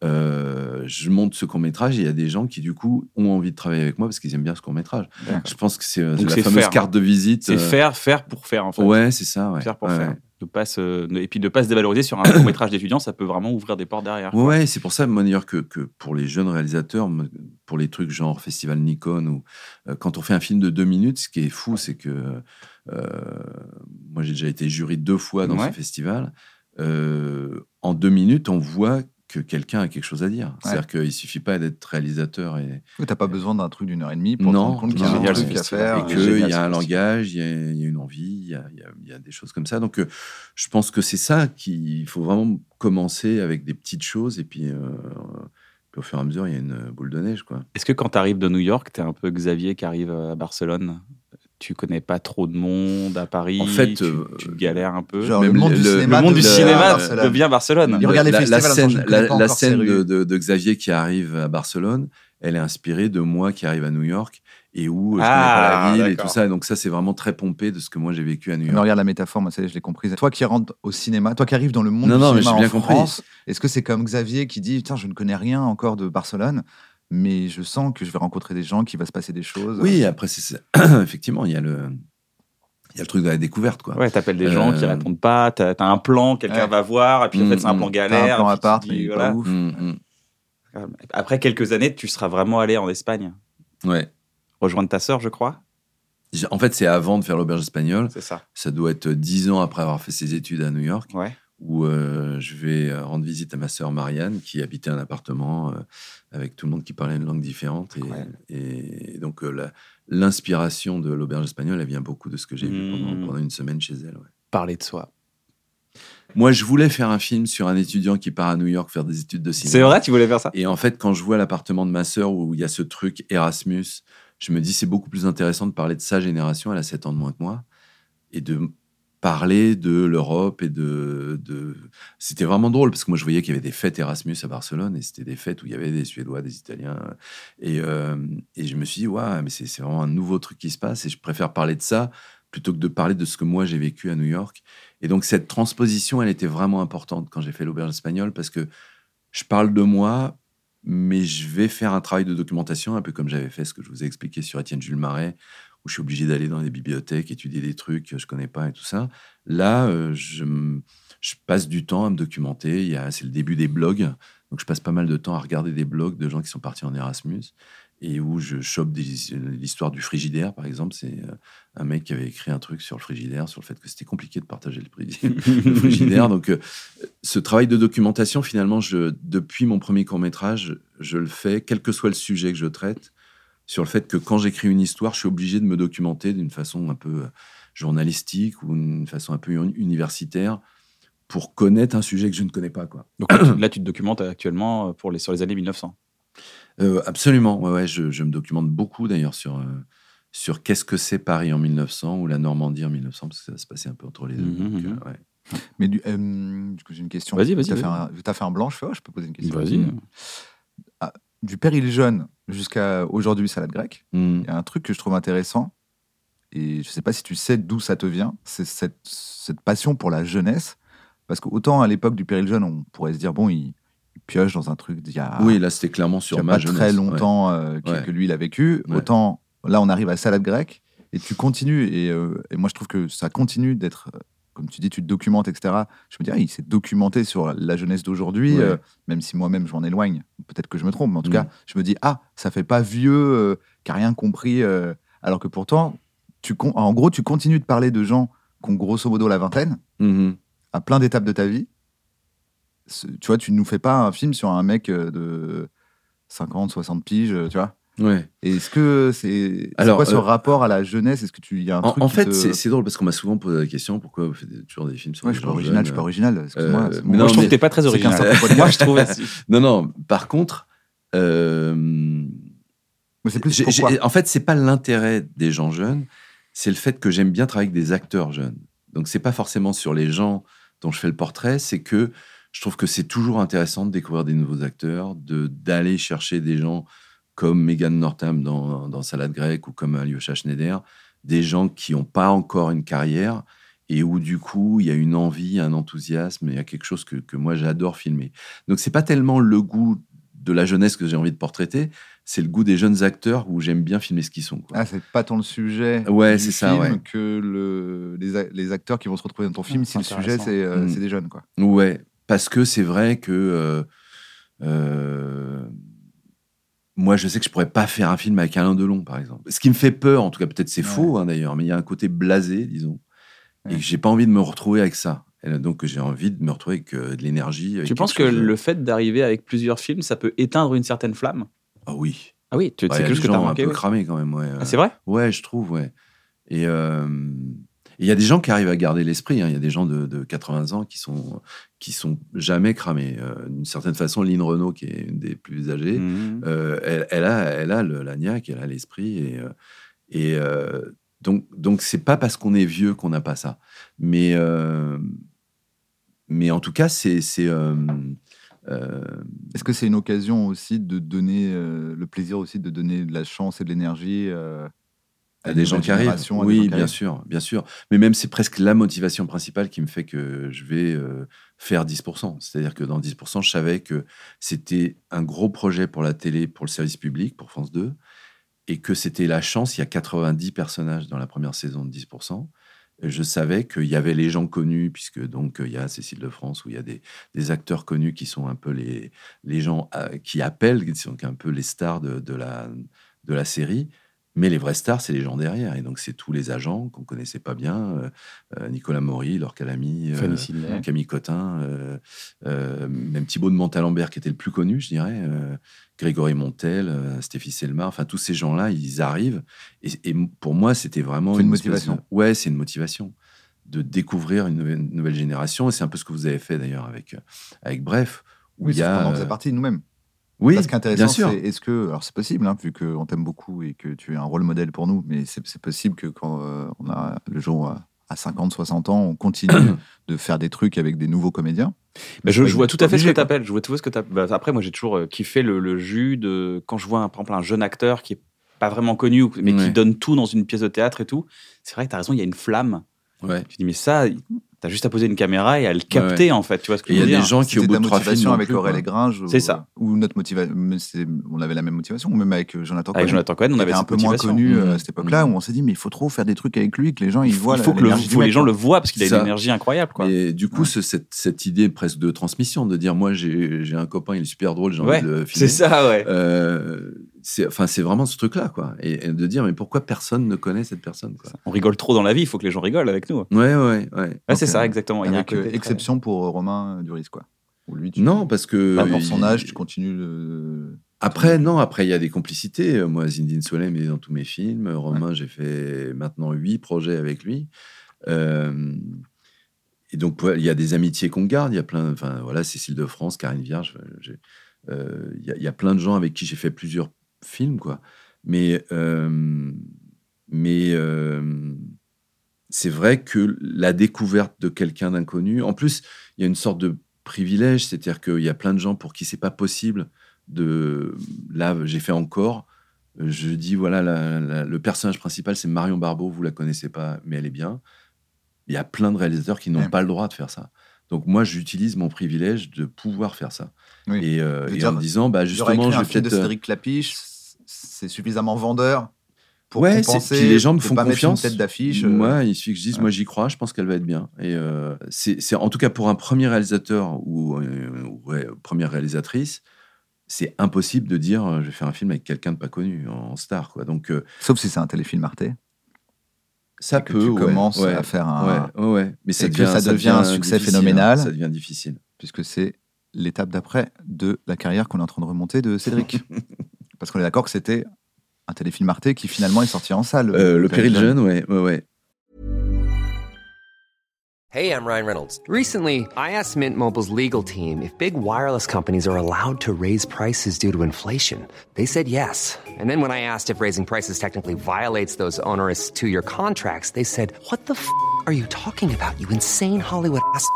Euh, je monte ce court métrage et il y a des gens qui, du coup, ont envie de travailler avec moi parce qu'ils aiment bien ce court métrage. Je pense que c'est euh, la fameuse faire. carte de visite. C'est euh, faire, faire pour faire en fait. Ouais, c'est ça. Ouais. Faire pour Ouais, faire. De pas se- et puis de pas se dévaloriser sur un court métrage d'étudiant, ça peut vraiment ouvrir des portes derrière. Ouais, quoi. ouais, c'est pour ça, moi, d'ailleurs, que, que pour les jeunes réalisateurs, pour les trucs genre Festival Nikon, ou euh, quand on fait un film de deux minutes, ce qui est fou, c'est que moi, j'ai déjà été jury deux fois dans Ouais. ce festival. En deux minutes, on voit que quelqu'un a quelque chose à dire. C'est-à-dire qu'il suffit pas d'être réalisateur et, Tu n'as pas besoin d'un truc d'une heure et demie pour te Non, rendre compte qu'il y a un truc à faire. et qu'il y a un langage, il y, a il y a une envie, il y a, y y des choses comme ça. Donc, euh, je pense que c'est ça qu'il faut vraiment commencer avec des petites choses et puis, euh, puis au fur et à mesure, il y a une boule de neige. Quoi. Est-ce que quand tu arrives de New York, tu es un peu Xavier qui arrive à Barcelone? Tu connais pas trop de monde à Paris En fait, tu, euh, tu galères un peu. Genre, le monde du le- le cinéma, le monde du devient cinéma Barcelone. devient Barcelone. Il les la, la scène, la, la scène de, de- de Xavier qui arrive à Barcelone, elle est inspirée de moi qui arrive à New York et où je Ah, connais pas la ville et tout ça. Donc ça, c'est vraiment très pompé de ce que moi j'ai vécu à New Mais York. regarde la métaphore, moi, ça je l'ai comprise. Toi qui rentres au cinéma, toi qui arrives dans le monde Non, du non, mais cinéma bien en compris. France, est-ce que c'est comme Xavier qui dit Putain, je ne connais rien encore de Barcelone, mais je sens que je vais rencontrer des gens, qu'il va se passer des choses Oui, après, c'est, c'est- effectivement, il y a le, il y a le truc de la découverte, quoi. Ouais, t'appelles des gens qui Euh, répondent pas, t'as as un plan, quelqu'un Ouais. va voir, et puis en fait Mm, c'est un mm. plan T'as galère. un plan à part, mais voilà. pas ouf. Mm, Après quelques années, tu seras vraiment allé en Espagne, mm. Ouais. rejoindre ta sœur, je crois. En fait, c'est avant de faire l'auberge espagnole. C'est ça. Ça doit être dix ans après avoir fait ses études à New York, Ouais. où euh, je vais euh, rendre visite à ma sœur Marianne, qui habitait un appartement euh, avec tout le monde qui parlait une langue différente. Et, donc, euh, l'inspiration de l'auberge espagnole, elle vient beaucoup de ce que j'ai vu pendant, pendant une semaine chez elle. ouais. Parler de soi. Moi, je voulais faire un film sur un étudiant qui part à New York faire des études de cinéma. C'est vrai, tu voulais faire ça? Et en fait, quand je vois l'appartement de ma sœur où il y a ce truc Erasmus, je me dis c'est beaucoup plus intéressant de parler de sa génération, elle a 7 ans de moins que moi, et de parler de l'Europe et de... de... C'était vraiment drôle parce que moi je voyais qu'il y avait des fêtes Erasmus à Barcelone et c'était des fêtes où il y avait des Suédois, des Italiens. Et, euh, et je me suis dit, ouais, mais c'est vraiment un nouveau truc qui se passe et je préfère parler de ça plutôt que de parler de ce que moi j'ai vécu à New York. Et donc cette transposition, elle était vraiment importante quand j'ai fait l'auberge espagnole parce que je parle de moi, mais je vais faire un travail de documentation, un peu comme j'avais fait ce que je vous ai expliqué sur Étienne Jules Marais, où je suis obligé d'aller dans des bibliothèques, étudier des trucs que je connais pas et tout ça. Là, euh, je, passe du temps à me documenter. C'est le début des blogs, donc je passe pas mal de temps à regarder des blogs de gens qui sont partis en Erasmus et où je chope des- l'histoire du frigidaire, par exemple. C'est euh, un mec qui avait écrit un truc sur le frigidaire, sur le fait que c'était compliqué de partager le, frigidaire. Donc, euh, ce travail de documentation, finalement, je, depuis mon premier court métrage, je le fais, quel que soit le sujet que je traite, sur le fait que quand j'écris une histoire, je suis obligé de me documenter d'une façon un peu euh, journalistique ou d'une façon un peu uni- universitaire pour connaître un sujet que je ne connais pas. Quoi. Donc là, tu- tu te documentes actuellement pour les, sur les années 1900. Euh, absolument, ouais, ouais, je, je me documente beaucoup d'ailleurs sur, euh, sur qu'est-ce que c'est Paris en 1900 ou la Normandie en 1900, parce que ça va se passer un peu entre les deux. Donc, mhm. euh, ouais. Mais du, euh, du coup, j'ai une question. Vas-y, vas-y, T'as fait, vas-y. un- t'as fait un blanc, je fais, oh, je peux poser une question. Vas-y. Du péril jeune jusqu'à aujourd'hui, salade grecque, Mhm. il y a un truc que je trouve intéressant, et je sais pas si tu sais d'où ça te vient, c'est cette, cette passion pour la jeunesse. Parce qu'autant à l'époque du péril jeune, on pourrait se dire, bon, il, il pioche dans un truc d'il y a, Oui, là c'était clairement sur a ma pas jeunesse. très ouais. longtemps euh, que, Ouais. que lui il a vécu. Ouais. Autant là, on arrive à salade grecque, et tu continues, et, euh, et moi je trouve que ça continue d'être, comme tu dis, tu te documentes, etc. Je me dis, ah, il s'est documenté sur la jeunesse d'aujourd'hui, Ouais. euh, même si moi-même je m'en éloigne. Peut-être que je me trompe, mais en tout Mm. cas, je me dis, ah, ça fait pas vieux, euh, qui a rien compris. euh, alors que pourtant, tu en gros, tu continues de parler de gens qui ont grosso modo la vingtaine, Mhm. à plein d'étapes de ta vie. Tu vois, tu nous fais pas un film sur un mec euh, de 50, 60 piges, tu vois. Ouais. Et Est-ce que c'est Alors, quoi ce euh, rapport à la jeunesse? Est-ce que tu y a un En, truc en fait, te- c'est c'est drôle parce qu'on m'a souvent posé la question pourquoi vous faites toujours des films sur Ouais, les je suis pas original, je suis jeunes pas original. Excuse-moi. Euh, mais bon. non, Moi, je trouve mais que t'es pas très original. Moi, je trouve. Non, non. Par contre, euh, Mais c'est plus en fait, c'est pas l'intérêt des gens jeunes, c'est le fait que j'aime bien travailler avec des acteurs jeunes. Donc, c'est pas forcément sur les gens dont je fais le portrait, c'est que je trouve que c'est toujours intéressant de découvrir des nouveaux acteurs, de d'aller chercher des gens comme Megan Northam dans, dans Salade grecque ou comme Alyosha Schneider, des gens qui n'ont pas encore une carrière et où du coup il y a une envie, un enthousiasme, il y a quelque chose que, que moi j'adore filmer. Donc c'est pas tellement le goût de la jeunesse que j'ai envie de portraiter, c'est le goût des jeunes acteurs où j'aime bien filmer ce qu'ils sont. quoi. Ah, c'est pas tant le sujet Ouais, du c'est ça, film ouais. que le, les, a- les acteurs qui vont se retrouver dans ton film Ah, si c'est le sujet c'est euh, Mm. c'est des jeunes. Quoi. Ouais, parce que c'est vrai que euh, euh, moi, je sais que je pourrais pas faire un film avec Alain Delon, par exemple. Ce qui me fait peur, en tout cas, peut-être c'est Ouais. faux hein, d'ailleurs, mais il y a un côté blasé, disons, et Ouais. que j'ai pas envie de me retrouver avec ça. Et là, donc, j'ai envie de me retrouver avec euh, de l'énergie. Tu penses que de- le fait d'arriver avec plusieurs films, ça peut éteindre une certaine flamme? Ah oui. Ah oui, tu Ouais, des chose que tu as un peu oui. cramés quand même, ouais. Ah, c'est vrai? Ouais, je trouve, ouais. Et euh, il y a des gens qui arrivent à garder l'esprit. hein. Il y a des gens de, de 80 ans qui sont, qui sont jamais cramés. Euh, D'une certaine façon, Lynn Renault, qui est une des plus âgées, Mhm. euh, elle, elle a, elle a le, la niaque, elle a l'esprit. Et, euh, et euh, donc, donc c'est pas parce qu'on est vieux qu'on n'a pas ça. Mais, mais en tout cas, c'est. c'est, euh, Est-ce que c'est une occasion aussi de donner euh, le plaisir aussi de donner de la chance et de l'énergie euh, à des gens qui arrivent. Oui, bien sûr, bien sûr. Mais même c'est presque la motivation principale qui me fait que je vais euh, faire 10%. C'est-à-dire que dans 10%, je savais que c'était un gros projet pour la télé, pour le service public, pour France 2, et que c'était la chance. Il y a 90 personnages dans la première saison de 10%. Et Je savais qu'il y avait les gens connus, puisque donc il y a Cécile de France, où il y a des, des acteurs connus qui sont un peu les, les gens euh, qui appellent, qui sont un peu les stars de, de la, de la série. Mais les vrais stars, c'est les gens derrière. Et donc, c'est tous les agents qu'on connaissait pas bien. euh, euh, Nicolas Maury, Laure Calamy, euh. Camille Cotin, euh, même Thibaut de Montalembert, qui était le plus connu, je dirais. Grégory Montel, Stéphie Selmar. Enfin, tous ces gens-là, ils arrivent. Et, et pour moi, c'était vraiment une espèce motivation. de- ouais, c'est une motivation de découvrir une nouvelle, une nouvelle génération. Et c'est un peu ce que vous avez fait d'ailleurs avec, avec Bref. Où Oui, il y a, on en faisait partie nous-mêmes. Oui, bien sûr. c'est est-ce que, alors c'est possible, hein, vu qu'on t'aime beaucoup et que tu es un rôle modèle pour nous, mais c'est possible que quand euh, on a le jour à- à 50, 60 ans, on continue de faire des trucs avec des nouveaux comédiens? Je, Ouais, je vois tout à fait ce que tu appelles. Je vois tout ce que t'appelles. Bah, après, moi, j'ai toujours euh, kiffé le, le jus de quand je vois, un, par exemple, un jeune acteur qui est pas vraiment connu, mais qui donne tout dans une pièce de théâtre et tout. C'est vrai que tu as raison, il y a une flamme. Ouais. Tu dis, mais ça, t'as juste à poser une caméra et à le capter, en fait. Tu vois ce que Et il y a des gens qui, au bout de trois films, avec et Gringe. C'est ça. Ou notre motivation, on avait la même motivation, ou même avec euh, Jonathan Avec Cohen. Jonathan Cohen, on avait un cette peu moins connu euh, Mmh. à cette époque-là, où on s'est dit, mais il faut trop faire des trucs avec lui, que les gens ils voient il faut la- que le, les gens quoi. le voient parce qu'il a une énergie incroyable. Quoi. Et du coup, ce- cette, cette idée presque de transmission, de dire moi j'ai un copain, il est super drôle, j'ai Ouais, envie de le filmer. c'est ça, ouais. Euh, c'est enfin c'est vraiment ce truc-là quoi. Et, et de dire mais pourquoi personne ne connaît cette personne quoi? On rigole trop dans la vie, il faut que les gens rigolent avec nous. Ouais ouais ouais. C'est ça, exactement. Il y a Avec euh, très- exception pour euh, Romain Duris, quoi. Où lui, tu- Non parce que Pas pour son il- âge, tu continues le. Après non après il y a des complicités. Moi Zinedine Solem il est dans tous mes films. Romain j'ai fait maintenant huit projets avec lui. Euh, et donc il y a des amitiés qu'on garde. Il y a plein enfin voilà Cécile de France, Karine Vierge. euh, Il y, a- il y a plein de gens avec qui j'ai fait plusieurs films quoi. Mais euh, mais euh, c'est vrai que la découverte de quelqu'un d'inconnu, en plus, il y a une sorte de privilège, c'est-à-dire qu'il y a plein de gens pour qui c'est pas possible de. Là, j'ai fait encore. Je dis voilà, la- la- le personnage principal, c'est Marion Barbeau. Vous la connaissez pas, mais elle est bien. Il y a plein de réalisateurs qui n'ont Ouais. pas le droit de faire ça. Donc moi, j'utilise mon privilège de pouvoir faire ça. Oui. Et, euh, et en me disant, bah justement, je un vais film de peut-être. euh, Cédric Clapiche, c'est suffisamment vendeur pour Ouais, compenser. les gens me font pas confiance. Une tête d'affiche. euh, Moi, il suffit que je dise, ouais. moi j'y crois, je pense qu'elle va être bien. Et euh, c'est en tout cas pour un premier réalisateur ou, euh, ouais, première réalisatrice, c'est impossible de dire euh, je vais faire un film avec quelqu'un de pas connu en star. Quoi. Donc euh, Sauf si c'est un téléfilm Arte. ça Et que peut. tu ouais, commences ouais, à faire un- Ouais. Mais ça que devient, ça devient un succès hein. phénoménal. Ça devient difficile. puisque c'est l'étape d'après de la carrière qu'on est en train de remonter de Cédric. Parce qu'on est d'accord que c'était un téléfilm Arte qui finalement est sorti en salle. Euh, le péril jeune, ouais, ouais, ouais. Hey, I'm Ryan Reynolds. Recently, I asked Mint Mobile's legal team if big wireless companies are allowed to raise prices due to inflation. They said yes. And then when I asked if raising prices technically violates those onerous two year contracts, they said, What the f are you talking about, you insane Hollywood ass?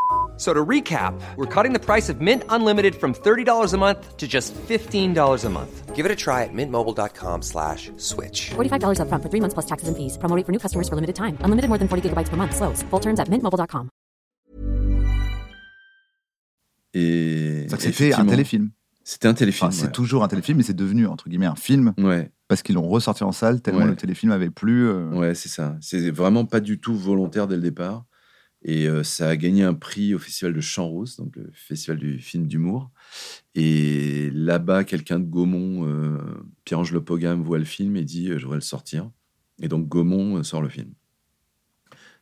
So to recap, we're cutting the price of Mint Unlimited from $30 a month to just $15 a month. Give it a try at mintmobile.com slash switch. $45 upfront for three months plus taxes and fees. Promo rate for new customers for limited time. Unlimited more than 40 gigabytes per month. Slows. Full terms at mintmobile.com. Et C'était un téléfilm. C'était un téléfilm. Enfin, c'est ouais. toujours un téléfilm, mais c'est devenu, entre guillemets, un film Ouais, parce qu'ils l'ont ressorti en salle tellement Ouais. le téléfilm avait plu. euh, ouais, c'est ça. C'est vraiment pas du tout volontaire dès le départ. Et euh, ça a gagné un prix au Festival de Champs-Rose, donc le festival du film d'humour. Et là-bas, quelqu'un de Gaumont, euh, Pierre-Ange Le Pogam, voit le film et dit euh, Je voudrais le sortir. Et donc Gaumont sort le film.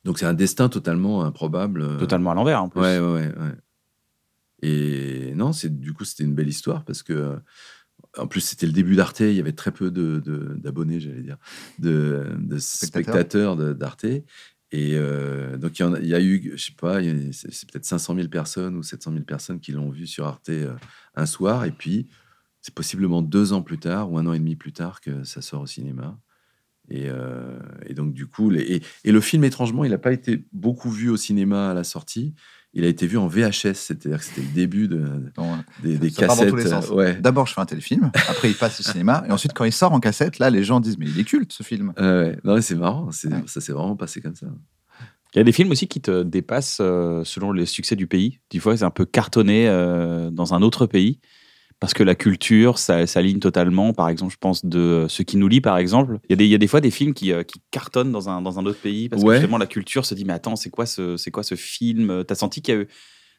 Donc c'est un destin totalement improbable. Totalement à l'envers, en plus. Ouais, ouais, ouais. ouais. Et non, du coup c'était une belle histoire parce que en plus c'était le début d'Arte, il y avait très peu de de- d'abonnés, j'allais dire, de, de spectateurs d'Arte. Et euh, donc il y, a, eu, je sais pas, c'est peut-être 500 000 personnes ou 700 000 personnes qui l'ont vu sur Arte euh, un soir. Et puis c'est possiblement deux ans plus tard ou un an et demi plus tard que ça sort au cinéma. Et, euh, donc, du coup, et le film, étrangement, il n'a pas été beaucoup vu au cinéma à la sortie. Il a été vu en VHS, c'est-à-dire que c'était le début de, dans- des, cassettes. euh, ouais. D'abord, je fais un téléfilm, après, il passe au cinéma, et ensuite, quand il sort en cassette, là, les gens disent Mais il est culte ce film. Euh, ouais. Non, mais c'est marrant, ça s'est vraiment passé comme ça. Il y a des films aussi qui te dépassent euh, selon les succès du pays. Des fois, c'est un peu cartonné euh, dans un autre pays parce que la culture, ça s'aligne totalement. Par exemple, je pense de Ce qui nous lie, par exemple. Il y a des, il y a des fois des films qui, euh, qui cartonnent dans un, dans un autre pays parce Ouais. que justement la culture se dit Mais attends, c'est quoi ce, c'est quoi ce film? T'as senti qu'il y a eu.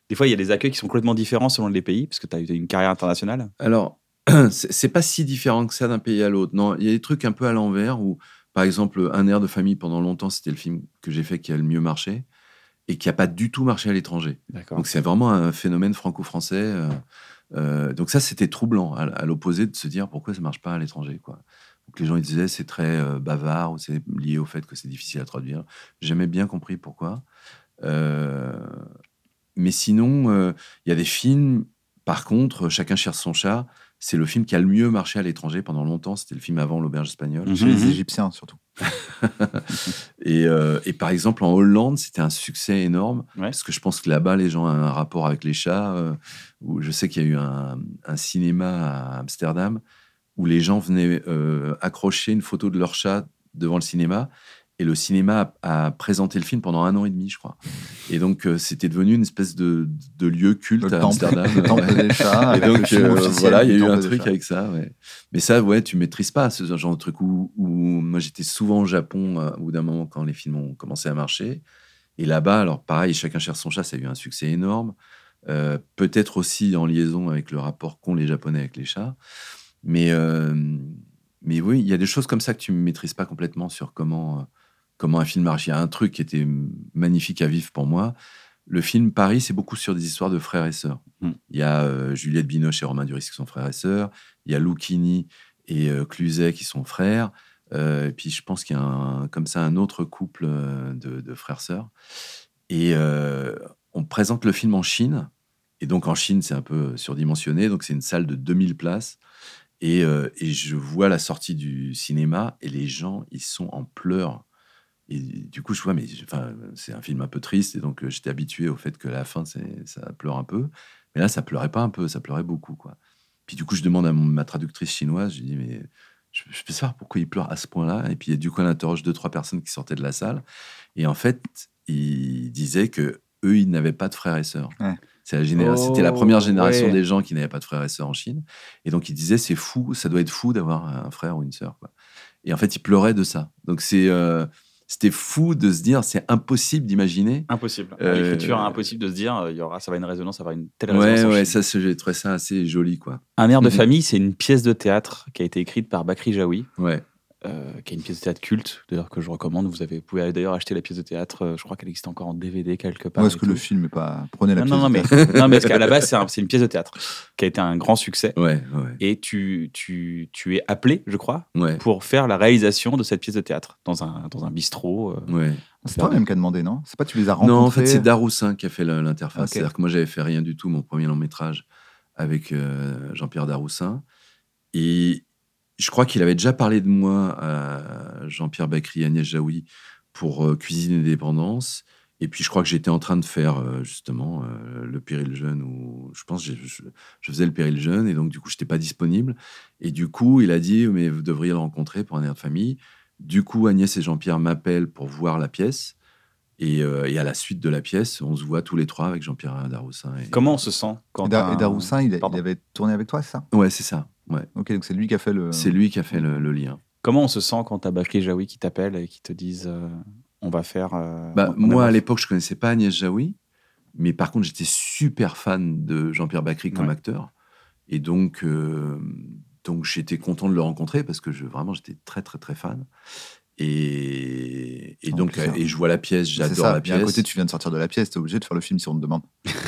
Des fois, il y a des accueils qui sont complètement différents selon les pays parce que tu as eu une carrière internationale? Alors, c'est pas si différent que ça d'un pays à l'autre. Non, il y a des trucs un peu à l'envers où, par exemple, Un air de famille, pendant longtemps, c'était le film que j'ai fait qui a le mieux marché et qui a pas du tout marché à l'étranger. Donc c'est vraiment un phénomène franco-français. euh, euh, donc ça, c'était troublant, à, à l'opposé de se dire pourquoi ça marche pas à l'étranger. quoi. Donc les gens ils disaient c'est très euh, bavard ou c'est lié au fait que c'est difficile à traduire. J'ai jamais bien compris pourquoi. Euh, mais sinon, euh, il y a des films, par contre, Chacun cherche son chat, c'est le film qui a le mieux marché à l'étranger pendant longtemps. C'était le film avant L'Auberge espagnole. Mhm. Chez les Égyptiens, surtout. Et, euh, et par exemple, en Hollande, c'était un succès énorme. Ouais. Parce que je pense que là-bas, les gens ont un rapport avec les chats. euh, où je sais qu'il y a eu un, un cinéma à Amsterdam où les gens venaient euh, accrocher une photo de leur chat devant le cinéma. Et le cinéma a, a présenté le film pendant un an et demi, je crois. Et donc, euh, c'était devenu une espèce de, de lieu culte Le à temple, Amsterdam. le temple Ouais. des chats. Et donc, euh, voilà, il y a eu un truc avec ça, ouais. Mais ça, ouais, tu maîtrises pas ce genre de truc où, où moi j'étais souvent au Japon euh, au bout d'un moment quand les films ont commencé à marcher. Et là-bas, alors pareil, chacun cherche son chat, ça a eu un succès énorme. Peut-être aussi en liaison avec le rapport qu'ont les Japonais avec les chats. Mais, mais oui, il y a des choses comme ça que tu ne maîtrises pas complètement sur comment, comment un film marche. Il y a un truc qui était magnifique à vivre pour moi. Le film Paris, c'est beaucoup sur des histoires de frères et sœurs. Mm. Il y a euh, Juliette Binoche et Romain Duris qui sont frères et sœurs. Il y a Lucchini et euh, Cluzet qui sont frères. Euh, et puis je pense qu'il y a un- comme ça un autre couple euh, de, de frères-sœurs. Et on présente le film en Chine. Et donc en Chine, c'est un peu surdimensionné. Donc c'est une salle de 2000 places. Et, et je vois la sortie du cinéma et les gens, ils sont en pleurs. Et du coup, je vois, mais enfin, c'est un film un peu triste. Et donc euh, j'étais habitué au fait que la fin, ça pleure un peu. Mais là, ça pleurait pas un peu, ça pleurait beaucoup. quoi. Puis du coup, je demande à mon- ma traductrice chinoise, je lui dis, mais je, je peux savoir pourquoi il pleure à ce point-là? Et puis du coup, elle interroge deux, trois personnes qui sortaient de la salle. Et en fait, il disait que eux, ils n'avaient pas de frères et sœurs. Ouais. C'est la Oh, C'était la première génération ouais. des gens qui n'avaient pas de frères et sœurs en Chine. Et donc, il disait, c'est fou, ça doit être fou d'avoir un frère ou une sœur. quoi. Et en fait, il pleurait de ça. Donc, c'est, euh, c'était fou de se dire, c'est impossible d'imaginer. Impossible. Euh, L'écriture, impossible de se dire euh, il y aura, ça va une résonance, ça va une telle Ouais, résonance. ouais, Chine. ça, j'ai trouvé ça assez joli, quoi. Un air de Mhm. famille, c'est une pièce de théâtre qui a été écrite par Bakri Jaoui. Ouais. Euh, qui est une pièce de théâtre culte, d'ailleurs que je recommande. Vous, avez, vous pouvez aller d'ailleurs acheter la pièce de théâtre. euh, je crois qu'elle existe encore en DVD quelque part. Est-ce que le film est pas. Prenez la non, pièce. non, non, de mais, théâtre. non, mais parce qu'à la base, c'est un- c'est une pièce de théâtre qui a été un grand succès. Ouais, ouais, Et tu, tu, tu es appelé, je crois, ouais. pour faire la réalisation de cette pièce de théâtre dans un, dans un bistrot. euh. ouais. C'est toi-même qui a demandé, non? C'est pas tu les as rencontrés Non, en fait, c'est Daroussin qui a fait l'interface. C'est-à-dire que moi, j'avais fait rien du tout, mon premier long métrage avec euh, Jean-Pierre Daroussin. Et je crois qu'il avait déjà parlé de moi à Jean-Pierre Bacry et Agnès Jaoui pour euh, Cuisine et Dépendance. Et puis, je crois que j'étais en train de faire euh, justement euh, le péril jeune, ou je pense que j'ai- je, je faisais le péril jeune, et donc du coup, je n'étais pas disponible. Et du coup, il a dit, mais vous devriez le rencontrer pour un air de famille. Du coup, Agnès et Jean-Pierre m'appellent pour voir la pièce. Et, euh, et à la suite de la pièce, on se voit tous les trois avec Jean-Pierre Daroussin. Et... Comment on se sent quand Et, Dar- un- Daroussin, il, a- Pardon. il avait tourné avec toi, c'est ça? Ouais, c'est ça. Ouais. Ok, donc c'est lui qui a fait le. C'est lui qui a fait le, le lien. Comment on se sent quand t'as Bakri et Jaoui qui t'appellent et qui te disent euh, on va faire. euh, Bah, on- on moi, à l'époque, je connaissais pas Agnès Jaoui, mais par contre, j'étais super fan de Jean-Pierre Bacry comme Ouais. acteur. Et donc, euh, donc j'étais content de le rencontrer parce que je, vraiment, j'étais très, très, très fan. Et, donc, euh, et je vois la pièce, j'adore la Et à pièce. côté, tu viens de sortir de la pièce, t'es obligé de faire le film si on te demande.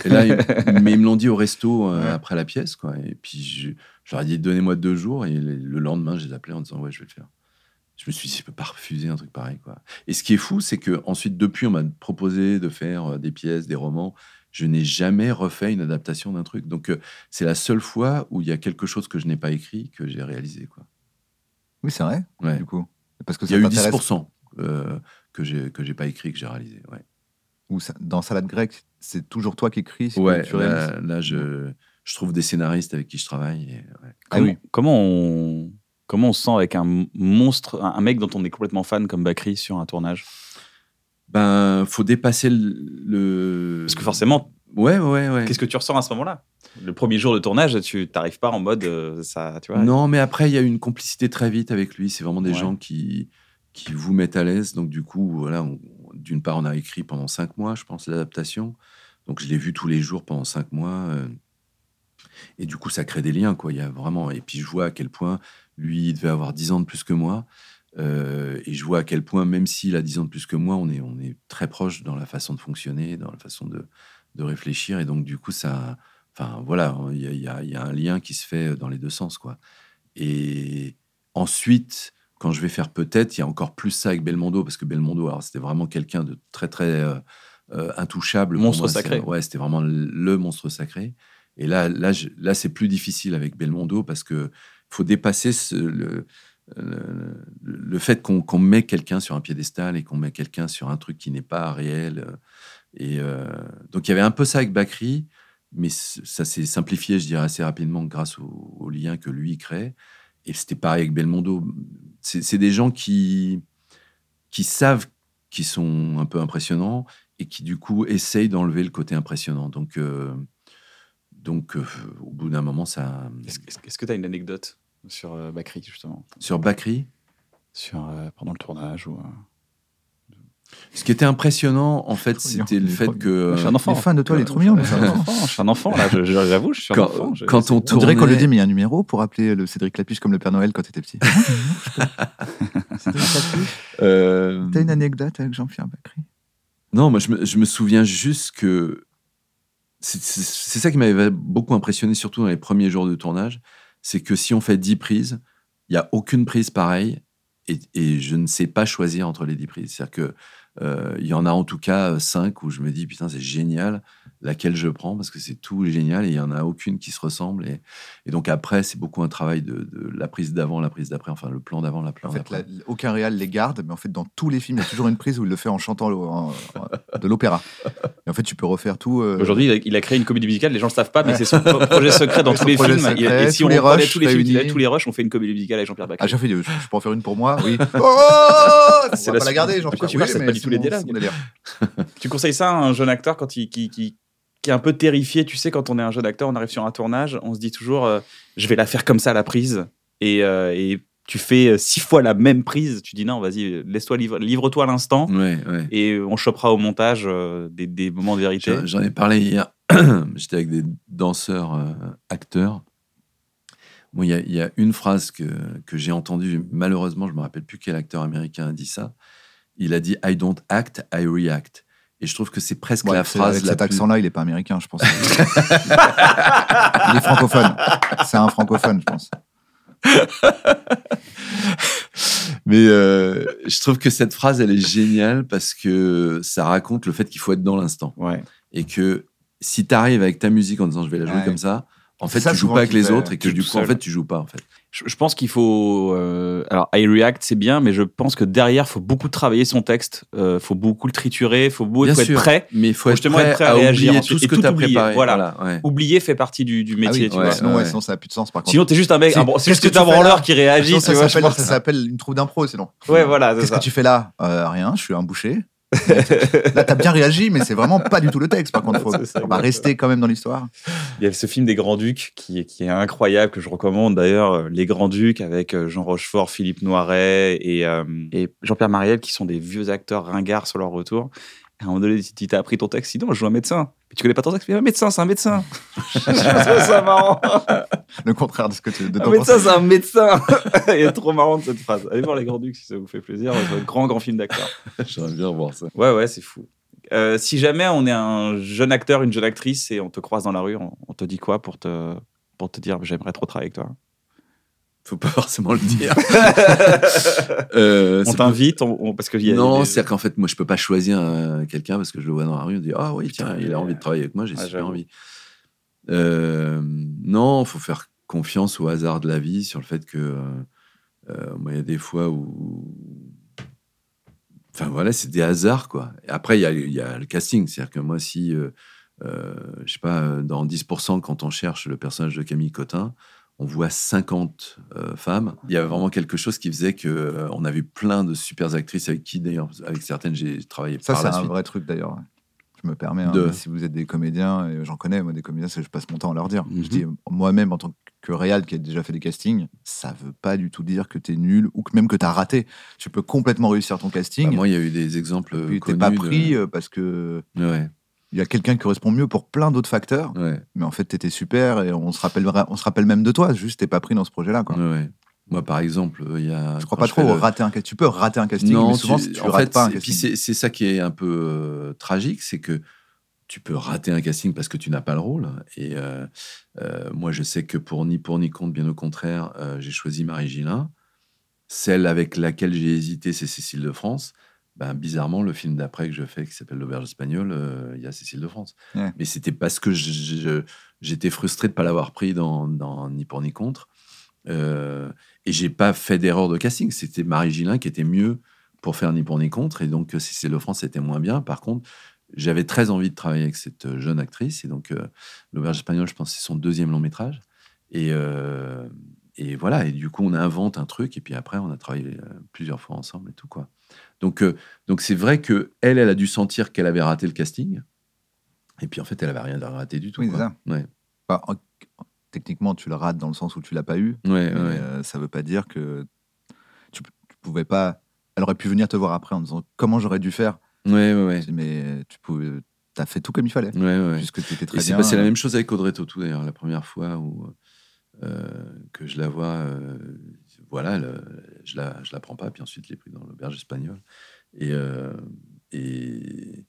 Et là, ils- mais ils me l'ont dit au resto euh, Ouais. après la pièce, quoi. Et puis, je, je leur ai dit, donnez-moi deux jours. Et le, le lendemain, je les ai appelés en disant, ouais, je vais le faire. Je me suis dit, je peux pas refuser un truc pareil, quoi. Et ce qui est fou, c'est que ensuite, depuis, on m'a proposé de faire euh, des pièces, des romans. Je n'ai jamais refait une adaptation d'un truc. Donc, euh, c'est la seule fois où il y a quelque chose que je n'ai pas écrit que j'ai réalisé, quoi. Oui, c'est vrai, Ouais. du coup. Parce que Il y a eu t'intéresse. 10% euh, que j'ai que j'ai pas écrit, que j'ai réalisé. Ouais. Ou ça- dans Salade grecque, c'est toujours toi qui écris, c'est Ouais, là, là, je, je trouve des scénaristes avec qui je travaille. et, ouais. Ah Comment, oui. comment on comment on se sent avec un monstre, un un mec dont on est complètement fan comme Bakri sur un tournage? Ben, faut dépasser le. le- Parce que forcément, Ouais, ouais, ouais. qu'est-ce que tu ressens à ce moment-là? Le premier jour de tournage, tu t'arrives pas en mode euh, ça, tu vois? Non, mais après, il y a une complicité très vite avec lui. C'est vraiment des Ouais. gens qui, qui vous mettent à l'aise. Donc, du coup, voilà, d'une part, on a écrit pendant cinq mois, je pense, l'adaptation. Donc, je l'ai vu tous les jours pendant cinq mois. euh, et du coup, ça crée des liens, quoi. Il y a vraiment. Et puis, je vois à quel point lui, il devait avoir 10 ans de plus que moi. Euh, et je vois à quel point, même s'il a 10 ans de plus que moi, on est, on est très proche dans la façon de fonctionner, dans la façon de, de réfléchir. Et donc, du coup, ça. Enfin, voilà, il y a, y y un lien qui se fait dans les deux sens, quoi. Et ensuite, quand je vais faire peut-être, il y a encore plus ça avec Belmondo, parce que Belmondo, alors c'était vraiment quelqu'un de très, très euh, euh, intouchable. Monstre moi. sacré. Ouais, c'était vraiment le- monstre sacré. Et là, là, je- là c'est plus difficile avec Belmondo, parce que faut dépasser ce- le, le, le fait qu'on qu'on met quelqu'un sur un piédestal et qu'on met quelqu'un sur un truc qui n'est pas réel. Et euh, donc, il y avait un peu ça avec Bakri, mais ça s'est simplifié, je dirais, assez rapidement grâce au, au lien que lui crée. Et c'était pareil avec Belmondo. C'est des gens qui, qui savent qu'ils sont un peu impressionnants et qui, du coup, essayent d'enlever le côté impressionnant. Donc, euh, donc euh, au bout d'un moment, ça. Est-ce que tu as une anecdote sur euh, Bakri, justement? Sur Bakri, sur, Pendant le tournage ou, ce qui était impressionnant, en fait, c'était le fait que. Je suis un enfant. Les fans de toi, il est trop mignon. Je suis un enfant, je suis un enfant, là, je- je- j'avoue, je suis un Quand, enfant. je- quand on On dirait qu'on le tournait- dit, mais il y a un numéro pour appeler le Cédric Lapiche comme le Père Noël quand t'étais petit. Cédric Lapiche, Euh, T'as une anecdote avec Jean-Pierre Bacry? Non, moi, je me, je me souviens juste que c'est ça qui m'avait beaucoup impressionné, surtout dans les premiers jours de tournage. C'est que si on fait 10 prises, il n'y a aucune prise pareille et, je ne sais pas choisir entre les 10 prises. C'est-à-dire que euh, y en a en tout cas 5 où je me dis, putain, c'est génial, laquelle je prends parce que c'est tout génial et il n'y en a aucune qui se ressemble. Et, et donc après, c'est beaucoup un travail de, de la prise d'avant, la prise d'après, enfin le plan d'avant, la plan En fait, d'après. la- aucun réal les garde, mais en fait, dans tous les films, il y a toujours une prise où il le fait en chantant le- en- en- de l'opéra. Et en fait, tu peux refaire tout. euh, Aujourd'hui, il a- il a créé une comédie musicale, les gens le savent pas, mais Ouais. c'est son pro- projet secret dans tous les films. Secret, et si on les rushs tous les films qu'il a, réunis. tous les rushs, on fait une comédie musicale avec Jean-Pierre À Bacri. chaque fois, il dit, je peux en faire une pour moi Oui. Oh On C'est va la pas la suite. garder, De Jean-Pierre. tu Oui, c'est pas du tout les. Tu conseilles ça à un jeune acteur quand il, qui, est un peu terrifié Tu sais, quand on est un jeune acteur, on arrive sur un tournage, on se dit toujours, euh, je vais la faire comme ça à la prise. Et, euh, et tu fais euh, six fois la même prise. Tu dis non, vas-y, laisse-toi livre, livre-toi à l'instant. Ouais, ouais. Et on chopera au montage euh, des, des moments de vérité. J'en- ai parlé hier. J'étais avec des danseurs, acteurs. Bon, il y, a- il y a une phrase que, que j'ai entendue. Malheureusement, je me rappelle plus quel acteur américain a dit ça. Il a dit I don't act, I react. Et je trouve que c'est presque Ouais, la phrase avec la cet plus- accent-là, il est pas américain, je pense. il est francophone. C'est un francophone, je pense. Mais euh, je trouve que cette phrase, elle est géniale parce que ça raconte le fait qu'il faut être dans l'instant. Ouais. Et que si tu arrives avec ta musique en disant je vais la jouer Ouais. comme ça, en fait, ça tu joues pas avec les autres et que du coup, en seul. fait, tu joues pas. En fait. Je, je pense qu'il faut. euh, alors, I react, c'est bien, mais je pense que derrière, faut beaucoup travailler son texte. euh, faut beaucoup le triturer. Faut, beaucoup, Bien faut sûr. être prêt. Mais il faut Faut être justement prêt, être prêt à à, réagir oublier ensuite tout ce et que tu as oublier. préparé. Voilà. ouais. Oublier fait partie du, du Ah métier, oui, tu ouais, vois. sinon, ouais, ouais. sinon, ça n'a plus de sens, par contre. Sinon, t'es juste un mec. C'est- ah bon, c'est qu'est-ce juste que un tu fais branleur qui réagit. Ça s'appelle une troupe d'impro, sinon. Ouais, voilà, Qu'est-ce que tu fais là? Euh, Rien, je suis un boucher. Là, t'as bien réagi, mais c'est vraiment pas du tout le texte. Par contre, faut, C'est ça, on va rester quand même dans l'histoire. Il y a ce film des Grands-Ducs qui, est- qui est incroyable, que je recommande d'ailleurs, euh, Les Grands-Ducs avec euh, Jean Rochefort, Philippe Noiret et, euh, et Jean-Pierre Mariel, qui sont des vieux acteurs ringards sur leur retour. À un moment donné, tu t'as appris ton texte, sinon je joue un médecin. Mais tu connais pas ton texte, mais un médecin, c'est un médecin. je trouve ça marrant. Le contraire de ce que tu de Un ton médecin, pensée. c'est un médecin. Il est trop marrant de cette phrase. Allez voir Les Grands-Ducs si ça vous fait plaisir. C'est un grand, grand film d'acteur. J'aimerais bien voir ça. Ouais, ouais, c'est fou. Euh, si jamais on est un jeune acteur, une jeune actrice et on te croise dans la rue, on, on te dit quoi pour te, pour te dire j'aimerais trop travailler avec toi? Faut pas forcément le dire. Euh, On t'invite on- parce que y a non, des- c'est-à-dire qu'en fait, moi, je peux pas choisir euh, quelqu'un parce que je le vois dans la rue, on dit Ah oui, tiens, il a envie de travailler avec moi, j'ai Ah, super envie. Euh, non, faut faire confiance au hasard de la vie sur le fait que euh, euh, moi, il y a des fois où. Enfin voilà, c'est des hasards, quoi. Et après, il y a, il y a le casting. C'est-à-dire que moi, si, je sais pas, dans 10%, quand on cherche le personnage de Camille Cotin, on voit 50 euh, femmes. Il y a vraiment quelque chose qui faisait que euh, on a vu plein de super actrices avec qui, d'ailleurs, avec certaines, j'ai travaillé Ça, c'est un suite. vrai truc d'ailleurs. Je me permets, hein, De- si vous êtes des comédiens, et j'en connais, moi, des comédiens, c'est- je passe mon temps à leur dire. Mhm. Je dis, moi-même, en tant que réal qui a déjà fait des castings, ça veut pas du tout dire que t'es nul ou que même que t'as raté. Tu peux complètement réussir ton casting. Bah, moi, il y a eu des exemples puis t'es connus. pas pris euh, parce que Ouais, il y a quelqu'un qui correspond mieux pour plein d'autres facteurs. ouais, Mais en fait, t'étais super et on se rappellera, on se rappelle même de toi. Juste, t'es pas pris dans ce projet-là. Quoi. ouais. Moi, par exemple, il y a. Je crois pas trop le- rater un casting. Tu peux rater un casting, mais souvent, tu- tu, en rates fait, pas un c'est- puis casting. c'est c'est ça qui est un peu euh, tragique, c'est que tu peux rater un casting parce que tu n'as pas le rôle. Et euh, euh, moi, je sais que pour ni pour ni contre, bien au contraire, euh, j'ai choisi Marie Gillin. Celle avec laquelle j'ai hésité, c'est Cécile de France. Ben, bizarrement, le film d'après que je fais, qui s'appelle L'Auberge espagnole, euh, il y a Cécile de France. Ouais. Mais c'était parce que j'étais frustré de ne pas l'avoir pris dans, dans Ni pour ni contre. Euh, et j'ai pas fait d'erreur de casting. C'était Marie Gillin qui était mieux pour faire Ni pour ni contre. Et donc, Cécile de France était moins bien. Par contre, j'avais très envie de travailler avec cette euh, jeune actrice. Et donc, euh, L'Auberge espagnole, je pense, c'est son deuxième long métrage. Et, euh, et voilà. Et du coup, on invente un truc. Et puis après, on a travaillé euh, plusieurs fois ensemble et tout, quoi. Donc, euh, donc c'est vrai que elle, elle a dû sentir qu'elle avait raté le casting. Et puis, en fait, elle avait rien raté du tout. Oui, quoi. c'est ça. Ouais. En- techniquement, tu le rates dans le sens où tu l'as pas eu. Ouais, Mais, ouais. euh, ça veut pas dire que tu, tu pouvais pas. Elle aurait pu venir te voir après en disant comment j'aurais dû faire? Ouais, ouais, ouais. Mais tu pouvais. T'as fait tout comme il fallait. Ouais, ouais. Puisque très Et c'est bien. passé la euh, même chose avec Audrey Tautou, d'ailleurs, la première fois où, que je la vois. euh, voilà, le- je la, je la prends pas, puis ensuite, je l'ai pris dans l'auberge espagnole. Et. euh, et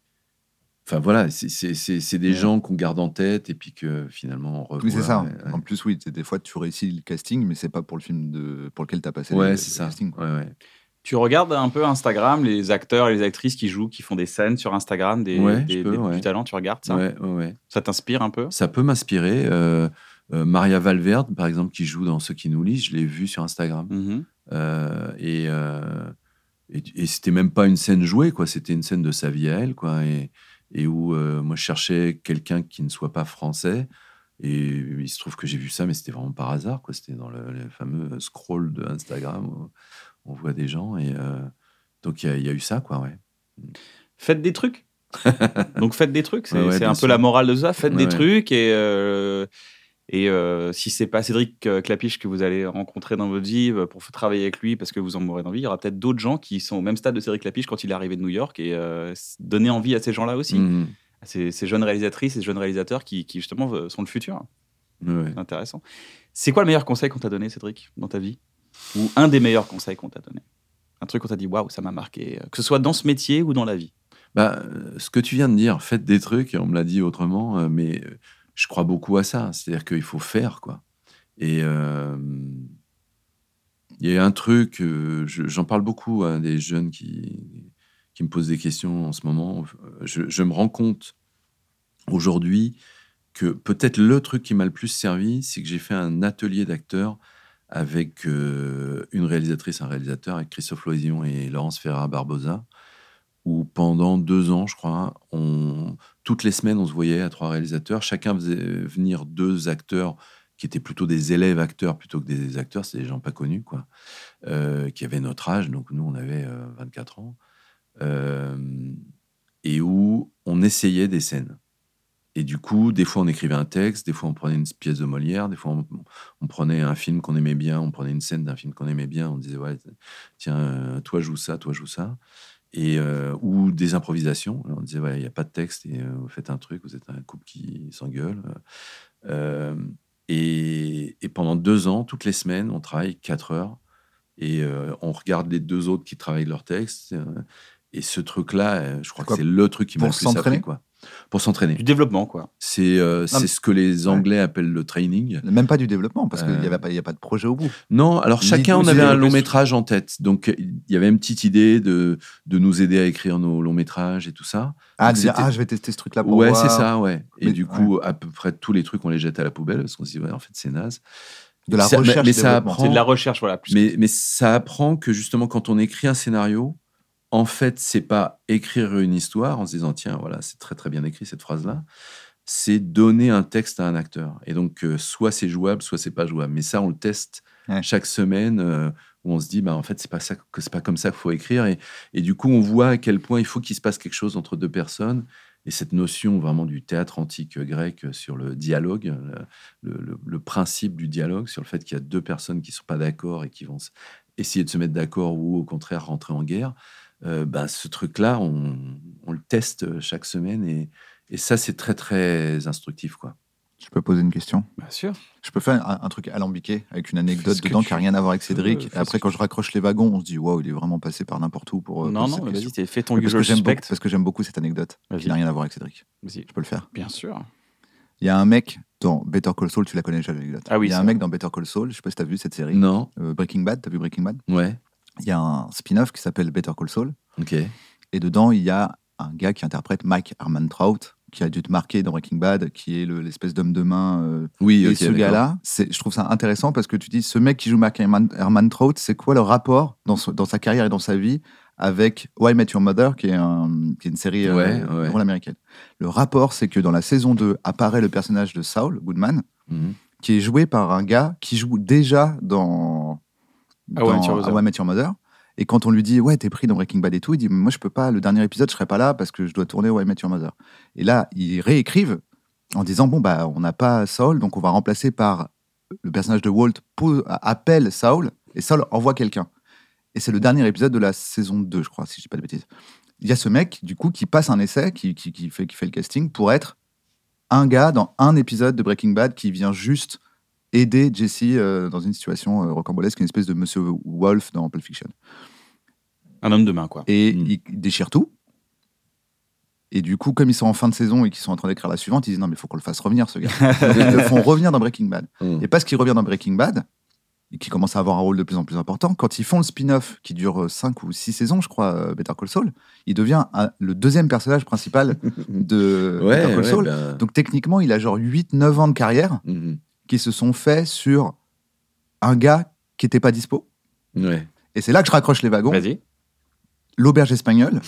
Enfin voilà, c'est- des Ouais. gens qu'on garde en tête et puis que finalement on revoit. Oui, c'est ça. ouais. En plus, oui, c'est- des fois, tu réussis le casting, mais c'est pas pour le film de... pour lequel tu as passé Ouais, le, c'est le ça. casting. Ouais, ouais. Tu regardes un peu Instagram, les acteurs et les actrices qui jouent, qui font des scènes sur Instagram, des, Ouais, des- peux, des- ouais. du talent, tu regardes ça? Ouais, ouais, ouais. Ça t'inspire un peu? Ça peut m'inspirer. euh, euh, Maria Valverde, par exemple, qui joue dans Ceux qui nous lisent, je l'ai vu sur Instagram. Mhm. Euh, et euh, et, et c'était même pas une scène jouée, quoi. C'était une scène de sa vie à elle, quoi. Et, et où moi, je cherchais quelqu'un qui ne soit pas français. Et il se trouve que j'ai vu ça, mais c'était vraiment par hasard, quoi. C'était dans le, fameux scroll de Instagram où on voit des gens. Et donc, il y, a- il y a eu ça, quoi, ouais. Faites des trucs. Donc faites des trucs, c'est Ouais, ouais, un peu la morale de ça. Faites Ouais, des trucs et, euh, et euh, si c'est pas Cédric euh, Clapiche que vous allez rencontrer dans votre vie euh, pour travailler avec lui parce que vous en mourrez d'envie, il y aura peut-être d'autres gens qui sont au même stade de Cédric Clapiche quand il est arrivé de New York et euh, donner envie à ces gens-là aussi, Mhm. à ces, ces jeunes réalisatrices, ces jeunes réalisateurs qui, qui, justement sont le futur. Ouais. C'est intéressant. C'est quoi le meilleur conseil qu'on t'a donné, Cédric, dans ta vie? Ou un des meilleurs conseils qu'on t'a donné? Un truc qu'on t'a dit, waouh, ça m'a marqué, que ce soit dans ce métier ou dans la vie. Bah, ce que tu viens de dire, faites des trucs, on me l'a dit autrement, mais je crois beaucoup à ça. C'est-à-dire qu'il faut faire, quoi. Et euh, il y a un truc, euh, je- j'en parle beaucoup à des jeunes qui, qui me posent des questions en ce moment. Je, me rends compte aujourd'hui que peut-être le truc qui m'a le plus servi, c'est que j'ai fait un atelier d'acteurs avec euh, une réalisatrice, un réalisateur, avec Christophe Loisillon et Laurence Ferrara Barbosa, où pendant deux ans, je crois, on, toutes les semaines, on se voyait à trois réalisateurs. Chacun faisait venir deux acteurs qui étaient plutôt des élèves acteurs plutôt que des acteurs, c'est des gens pas connus, quoi, euh, qui avaient notre âge. Donc nous, on avait euh, 24 ans. Euh, et où on essayait des scènes. Et du coup, des fois, on écrivait un texte, des fois, on prenait une pièce de Molière, des fois, on, on prenait un film qu'on aimait bien, on prenait une scène d'un film qu'on aimait bien, on disait, ouais, tiens, euh, toi, joue ça, toi, joue ça. Et, euh, ou des improvisations. On disait, ouais, il n'y a pas de texte, et euh, vous faites un truc, vous êtes un couple qui s'engueule. Euh, et, et pendant deux ans, toutes les semaines, on travaille quatre heures, et on regarde les deux autres qui travaillent leur texte. et ce truc-là, je crois que c'est le truc qui m'a le plus appris, quoi. Pour s'entraîner. Du développement, quoi. C'est euh, c'est ce que les Anglais appellent le training. Même pas du développement, parce qu'il Euh, n'y avait pas, il y a pas de projet au bout. Non, alors Ni- chacun, on avait un long métrage en tête. Donc, il y avait une petite idée de, de nous aider à écrire nos longs métrages et tout ça. Ah, Donc, de dire, ah, je vais tester ce truc-là pour Ouais, voir. c'est ça, ouais. Et Mais- du coup, à peu près tous les trucs, on les jette à la poubelle parce qu'on se dit, ouais, en fait, c'est naze. De la Ça- recherche mais et ça développement. apprend- C'est de la recherche, voilà. Plus Mais, mais ça apprend que justement, quand on écrit un scénario, en fait, c'est pas écrire une histoire en se disant, tiens, voilà, c'est très très bien écrit cette phrase-là. C'est donner un texte à un acteur. Et donc, euh, soit c'est jouable, soit c'est pas jouable. Mais ça, on le teste Ouais. chaque semaine euh, où on se dit, bah, en fait, c'est pas ça que c'est pas comme ça qu'il faut écrire. Et, et du coup, on voit à quel point il faut qu'il se passe quelque chose entre deux personnes. Et cette notion vraiment du théâtre antique grec sur le dialogue, le, le- principe du dialogue, sur le fait qu'il y a deux personnes qui sont pas d'accord et qui vont essayer de se mettre d'accord ou au contraire rentrer en guerre, euh, ben, ce truc-là, on, on le teste chaque semaine et, et ça, c'est très, très instructif. Quoi. Je peux poser une question? Bien sûr. Je peux faire un, un truc alambiqué avec une anecdote dedans tu qui n'a rien à voir avec Cédric. Et après, que quand tu je raccroche les wagons, on se dit waouh, il est vraiment passé par n'importe où pour. euh, non, non, vas-y, fais ton parce que j'aime beaucoup, parce que j'aime beaucoup cette anecdote qui n'a rien à voir avec Cédric. Je peux le faire? Bien sûr. Il y a un mec dans Better Call Saul, tu la connais déjà l'anecdote. Ah oui, Il y a c'est un vrai. mec dans Better Call Saul, je sais pas si tu as vu cette série. Non Euh, Breaking Bad, t'as vu Breaking Bad? Ouais. Il y a un spin-off qui s'appelle Better Call Saul. Et dedans, il y a un gars qui interprète Mike Trout, qui a dû te marquer dans Breaking Bad, qui est le- l'espèce d'homme de main. euh, Oui, et ce gars-là, je trouve ça intéressant parce que tu dis, ce mec qui joue Mike Trout, c'est quoi le rapport dans, sa carrière et dans sa vie avec Why I Met Your Mother, qui est, un- qui est une série euh, Ouais, ouais. drôle américaine. Le rapport, c'est que dans la saison 2 apparaît le personnage de Saul Goodman, Mhm. qui est joué par un gars qui joue déjà dans, Met dans Your Mother. Your Mother. Et quand on lui dit, ouais, t'es pris dans Breaking Bad et tout, il dit, moi, je peux pas, le dernier épisode, je serai pas là parce que je dois tourner How I Met Your Mother. Et là, ils réécrivent en disant, bon, bah, on n'a pas Saul, donc on va remplacer par le personnage de Walt, appelle Saul, et Saul envoie quelqu'un. Et c'est le dernier épisode de la saison 2, je crois, si je dis pas de bêtises. Il y a ce mec, du coup, qui passe un essai, qui, qui, qui fait, qui fait le casting pour être un gars dans un épisode de Breaking Bad qui vient juste aider Jesse euh, dans une situation euh, rocambolesque, une espèce de Monsieur Wolf dans Pulp Fiction. Un homme de main, quoi. Et Mm. il déchire tout. Et du coup, comme ils sont en fin de saison et qu'ils sont en train d'écrire la suivante, ils disent non, mais il faut qu'on le fasse revenir, ce gars. Donc, ils le font revenir dans Breaking Bad. Mhm. Et parce qu'il revient dans Breaking Bad, et qu'il commence à avoir un rôle de plus en plus important, quand ils font le spin-off qui dure 5 ou 6 saisons, je crois, euh, Better Call Saul, il devient un- le deuxième personnage principal de Ouais, Better Call ouais, Saul. ben, Donc techniquement, il a genre 8-9 ans de carrière mhm. Qui se sont faits sur un gars qui n'était pas dispo. Ouais. Et c'est là que je raccroche les wagons. Vas-y. L'auberge espagnole,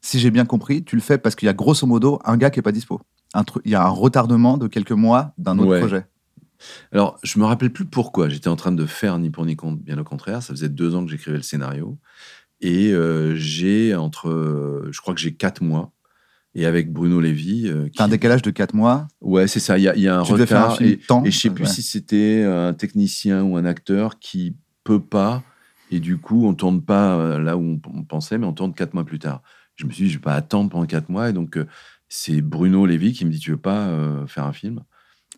si j'ai bien compris, tu le fais parce qu'il y a grosso modo un gars qui est pas dispo. Un Il y a un retardement de quelques mois d'un autre Ouais. projet. Alors, je me rappelle plus pourquoi. J'étais en train de faire ni pour ni contre, bien au contraire. Ça faisait deux ans que j'écrivais le scénario. Et euh, j'ai entre. je crois que j'ai quatre mois. Et avec Bruno Lévy. euh, qui- T'as un décalage de 4 mois. Ouais, c'est ça. Il y a, y a un Tu faire un retard. film et, temps. et je sais plus Ouais. si c'était un technicien ou un acteur qui peut pas. Et du coup, on tourne pas euh, là où on, on pensait, mais on tourne quatre mois plus tard. Je me suis dit, je vais pas attendre pendant quatre mois. Et donc, euh, c'est Bruno Lévy qui me dit, tu veux pas euh, faire un film?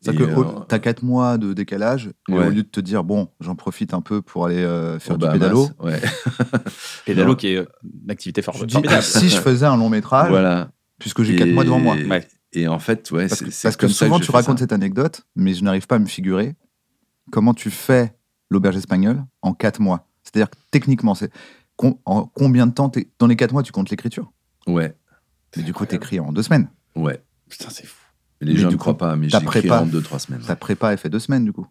C'est-à-dire que euh, au- t'as 4 mois de décalage, et Ouais. au lieu de te dire, bon, j'en profite un peu pour aller euh, faire au du Bahamas, pédalo, Ouais. Pédalo Non. qui est une activité forte. je dis, formidable. si je faisais un long métrage, voilà. Puisque j'ai 4 Et- mois devant moi. Ouais. Et en fait, ouais, Parce c'est que, parce que comme ça souvent, tu racontes ça. cette anecdote, mais je n'arrive pas à me figurer comment tu fais l'auberge espagnole en 4 mois. C'est-à-dire que techniquement, c'est com- en combien de temps t'es- Dans les 4 mois, tu comptes l'écriture? Ouais, Mais du coup, t'écris en 2 semaines. ouais. Putain, c'est fou. Les Mais gens ne croient pas, mais j'écris en deux, trois semaines. Ta prépa est fait 2 semaines, du coup.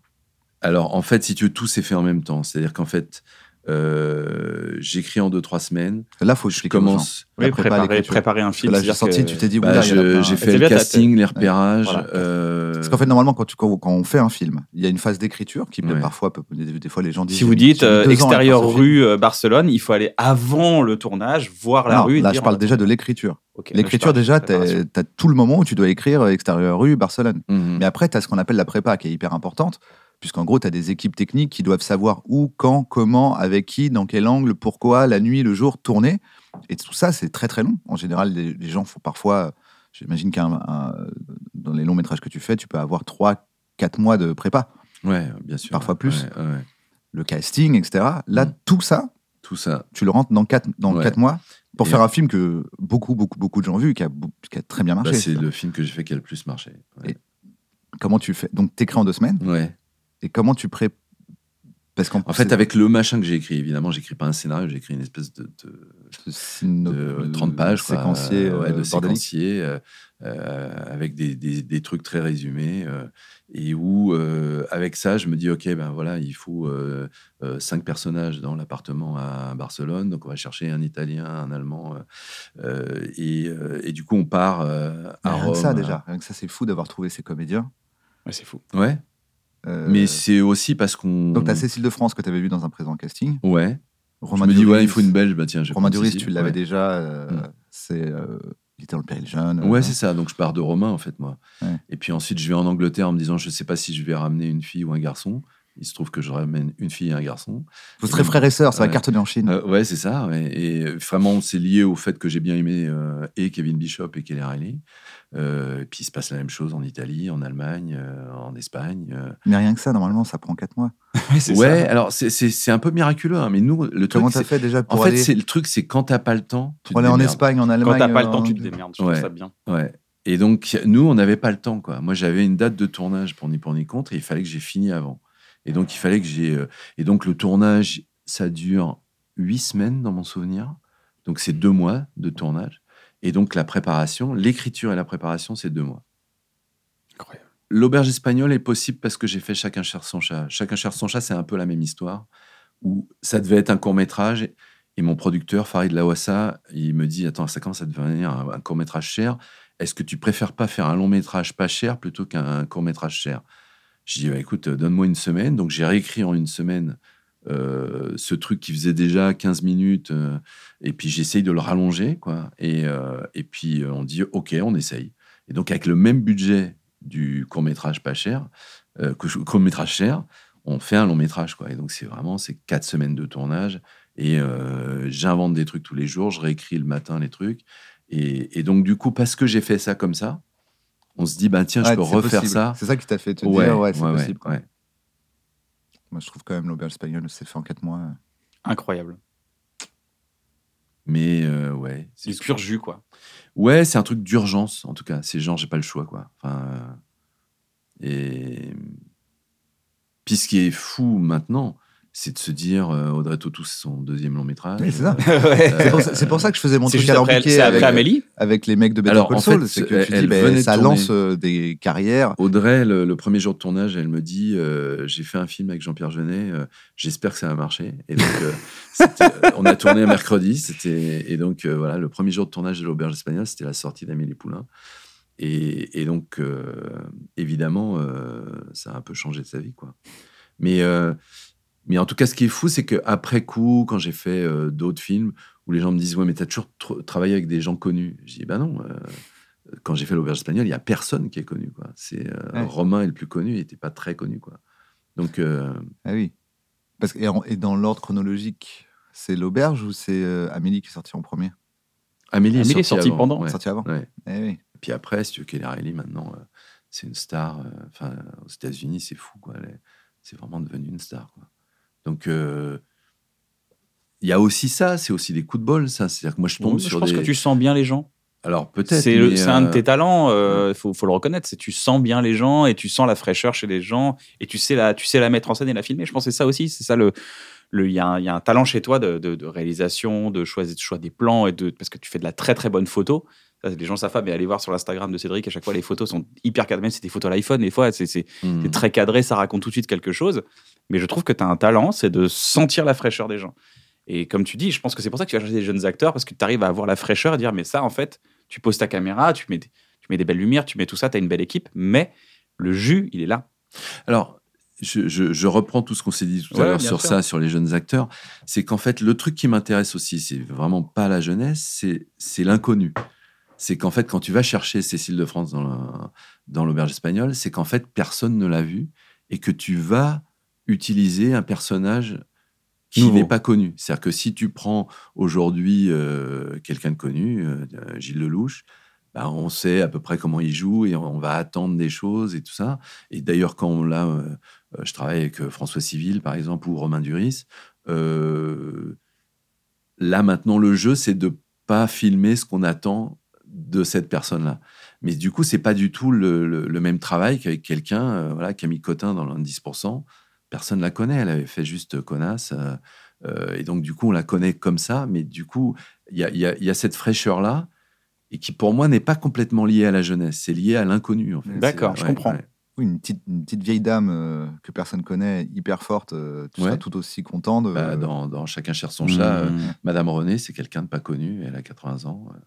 Alors, en fait, si tu veux, tout s'est fait en même temps. C'est-à-dire qu'en fait, Euh, J'écris en 2-3 semaines. Là, faut Je aux gens. commence. Oui, prépa, préparer, un que film. là, j'ai senti, que- tu t'es dit, Bah, je- j'ai fait le casting, les Ouais. repérages. Voilà. euh, Parce qu'en fait, normalement, quand, tu, quand, quand on fait un film, il y a une phase d'écriture qui peut Ouais. parfois, peut- des, des fois, les gens disent. Si vous dites euh, deux à extérieur rue euh, Barcelone, il faut aller avant le tournage, voir la Non, rue. et là, dire, je parle va déjà de l'écriture. L'écriture, je déjà, tu as tout le moment où tu dois écrire extérieur rue, Barcelone. mhm. Mais après, tu as ce qu'on appelle la prépa qui est hyper importante, puisqu'en gros, tu as des équipes techniques qui doivent savoir où, quand, comment, avec qui, dans quel angle, pourquoi, la nuit, le jour, tourner. Et tout ça, c'est très très long. En général, les, les gens font parfois. J'imagine qu'un un- dans les longs métrages que tu fais, tu peux avoir 3-4 mois de prépa. Ouais, bien sûr. Parfois plus. Ouais, ouais, ouais. Le casting, etc. Là, Mm. tout ça, Tout ça. tu le rentres dans 4 dans Ouais. quatre mois pour Et- faire un film que beaucoup, beaucoup, beaucoup de gens ont vu, qui a, qui a très bien marché. Bah, c'est le film que j'ai fait qui a le plus marché. Et- Comment tu fais? Donc, t'écris en deux semaines. Ouais. Et comment tu pré... Parce qu'en En fait, avec le machin que j'ai écrit, évidemment, j'écris pas un scénario, j'écris une espèce de, de- ce syno- de 30 pages, quoi. séquencier, Euh, ouais, euh, de bordélique. séquencier, euh, euh, avec des, des- des trucs très résumés, euh, et où, euh, avec ça, je me dis, ok, ben voilà, il faut euh, euh, cinq personnages dans l'appartement à Barcelone, donc on va chercher un Italien, un Allemand, euh, euh, et, euh, et du coup, on part euh, à rien Rome. que ça déjà, rien que ça c'est fou d'avoir trouvé ces comédiens. Ouais, c'est fou. Ouais, Euh, mais c'est aussi parce qu'on. donc t'as Cécile de France que tu avais vu dans un présent casting. Ouais. Romain je me dis, ouais, il faut une belge, bah tiens, Romain Duris, tu l'avais Ouais. déjà. euh, Mm. C'est euh, il était dans le péril jeune. Ouais, c'est ça. Donc je pars de Romain, en fait, moi. Ouais. Et puis ensuite, je vais en Angleterre en me disant, je sais pas si je vais ramener une fille ou un garçon. Il se trouve que je ramène une fille et un garçon. Vous serez frères et sœurs, ça va cartonner en Chine. Euh, ouais, c'est ça. ouais. Et vraiment, c'est lié au fait que j'ai bien aimé euh, et Kevin Bishop et Kelly Riley. Euh, et puis il se passe la même chose en Italie, en Allemagne, euh, en Espagne. euh. Mais rien que ça, normalement, ça prend 4 mois. Ouais, ça. alors c'est- un peu miraculeux, hein, mais nous, le truc, Comment t'as c'est- fait déjà pour en fait, aller, le truc, c'est quand t'as pas le temps, tu pour te aller en. Espagne, en Quand Allemagne t'as pas le temps, en- tu te démerdes. Je trouve Ouais. ça bien. Ouais. Et donc, nous, on n'avait pas le temps. Quoi. Moi, j'avais une date de tournage pour ni pour ni contre et il fallait que j'ai fini avant. Et donc, il fallait que j'ai. Et donc, le tournage, ça dure huit semaines dans mon souvenir. Donc, c'est deux mois de tournage. Et donc, la préparation, l'écriture et la préparation, c'est deux mois. Incroyable. L'auberge espagnole est possible parce que j'ai fait Chacun cherche son chat. Chacun cherche son chat, c'est un peu la même histoire. Où ça devait être un court métrage. Et mon producteur, Farid Lawassa, il me dit Attends, ça commence à devenir un, un court métrage cher. Est-ce que tu préfères pas faire un long métrage pas cher plutôt qu'un court métrage cher? Je dis bah, Écoute, donne-moi une semaine. Donc j'ai réécrit en une semaine euh, ce truc qui faisait déjà 15 minutes. euh, et puis j'essaye de le rallonger. Quoi. Et, euh, et puis on dit Ok, on essaye. Et donc avec le même budget du court métrage pas cher, euh, court métrage cher, on fait un long métrage. Quoi. Et donc c'est vraiment c'est quatre semaines de tournage. Et j'invente des trucs tous les jours, je réécris le matin les trucs. Et, et donc, du coup, parce que j'ai fait ça comme ça, on se dit, ben tiens, Ouais, je peux refaire possible. ça. C'est ça qui t'a fait te Ouais, dire, ouais, c'est ouais, possible. Moi, je trouve quand même l'auberge espagnole, c'est fait en 4 mois. Incroyable. Mais euh, ouais. C'est du pur jus, quoi. Ouais, c'est un truc d'urgence, en tout cas. C'est genre, j'ai pas le choix, quoi. Enfin, euh, et. Puis ce qui est fou maintenant, c'est de se dire, euh, Audrey Tautou, c'est son deuxième long métrage. Oui, c'est ça. Ouais. C'est pour, ça- c'est pour ça que je faisais mon truc alambiqué c'est après avec, Amélie? avec les mecs de Better Alors, Call en Saul. fait, C'est que tu elle dis, ben, venait de ça tourner. lance euh, des carrières. Audrey, le, le premier jour de tournage, elle me dit euh, J'ai fait un film avec Jean-Pierre Jeunet, euh, j'espère que ça va marcher. Et donc, euh, euh, on a tourné un mercredi, c'était, et donc, euh, voilà, le premier jour de tournage de l'Auberge espagnole, c'était la sortie d'Amélie Poulain. Et, et donc, euh, évidemment, euh, ça a un peu changé de sa vie, quoi. Mais, euh, mais en tout cas, ce qui est fou, c'est qu'après coup, quand j'ai fait euh, d'autres films où les gens me disent Ouais, mais t'as toujours tr- travaillé avec des gens connus, je dis Bah non. euh, quand j'ai fait l'auberge espagnole, il y a personne qui est connu. Quoi. C'est euh, Ouais. Romain est le plus connu, il n'était pas très connu. Quoi. Donc euh, Ah oui. Parce que, et, en- et dans l'ordre chronologique, c'est l'auberge ou c'est euh, Amélie qui est sortie en premier? Amélie, Amélie est sortie avant, pendant. ouais. Sortie avant Ouais. Eh oui. Et puis après, si tu veux, Kelly Riley, maintenant, euh, c'est une star. euh, Enfin, aux États-Unis, c'est fou. Quoi. C'est vraiment devenu une star. Quoi. Donc, euh, il y a aussi ça. C'est aussi des coups de bol, ça. C'est-à-dire que moi, je tombe Oui, sur je pense des. que tu sens bien les gens. Alors, peut-être. C'est un de euh, tes talents, il faut, faut le reconnaître. C'est tu sens bien les gens et tu sens la fraîcheur chez les gens et tu sais la, tu sais la mettre en scène et la filmer. Je pense que c'est ça aussi. C'est ça le. Il y, a un- il y a un talent chez toi de, de- de réalisation, de choix, de choix des plans et de parce que tu fais de la très très bonne photo. Ça, les gens savent pas, mais allez voir sur l'Instagram de Cédric. À chaque fois, les photos sont hyper cadrées. Même si c'est des photos à l'iPhone, des fois, c'est hmm. c'est très cadré, ça raconte tout de suite quelque chose. Mais je trouve que tu as un talent, c'est de sentir la fraîcheur des gens. Et comme tu dis, je pense que c'est pour ça que tu vas chercher des jeunes acteurs, parce que tu arrives à avoir la fraîcheur et dire, mais ça, en fait, tu poses ta caméra, tu mets, des- tu mets des belles lumières, tu mets tout ça, tu as une belle équipe, mais le jus, il est là. Alors, je, je- je reprends tout ce qu'on s'est dit tout Ouais, à l'heure sur sûr. ça, sur les jeunes acteurs. C'est qu'en fait, le truc qui m'intéresse aussi, c'est vraiment pas la jeunesse, c'est l'inconnu. C'est qu'en fait, quand tu vas chercher Cécile de France dans l'auberge espagnole, c'est qu'en fait, personne ne l'a vu et que tu vas utiliser un personnage qui Nouveau. n'est pas connu. C'est-à-dire que si tu prends aujourd'hui euh, quelqu'un de connu, euh, Gilles Lelouch, bah, on sait à peu près comment il joue et on va attendre des choses et tout ça. Et d'ailleurs, quand on l'a, euh, je travaille avec François Civil, par exemple, ou Romain Duris. là, maintenant, le jeu, c'est de pas filmer ce qu'on attend de cette personne-là. Mais du coup, c'est pas du tout le, le- le même travail qu'avec quelqu'un, voilà, Camille Cotin dans l'indice%. Personne la connaît. Elle avait fait juste connasse. euh, euh, et donc, du coup, on la connaît comme ça. Mais du coup, il y a, il y a- il y a cette fraîcheur-là et qui, pour moi, n'est pas complètement liée à la jeunesse. C'est lié à l'inconnu, en fait. D'accord, je comprends. Oui, une petite, une petite vieille dame euh, que personne connaît, hyper forte, euh, tu Ouais. seras tout aussi content de. Bah, dans, dans Chacun cherche son chat, euh, Mmh. Madame René, c'est quelqu'un de pas connu, elle a 80 ans. euh.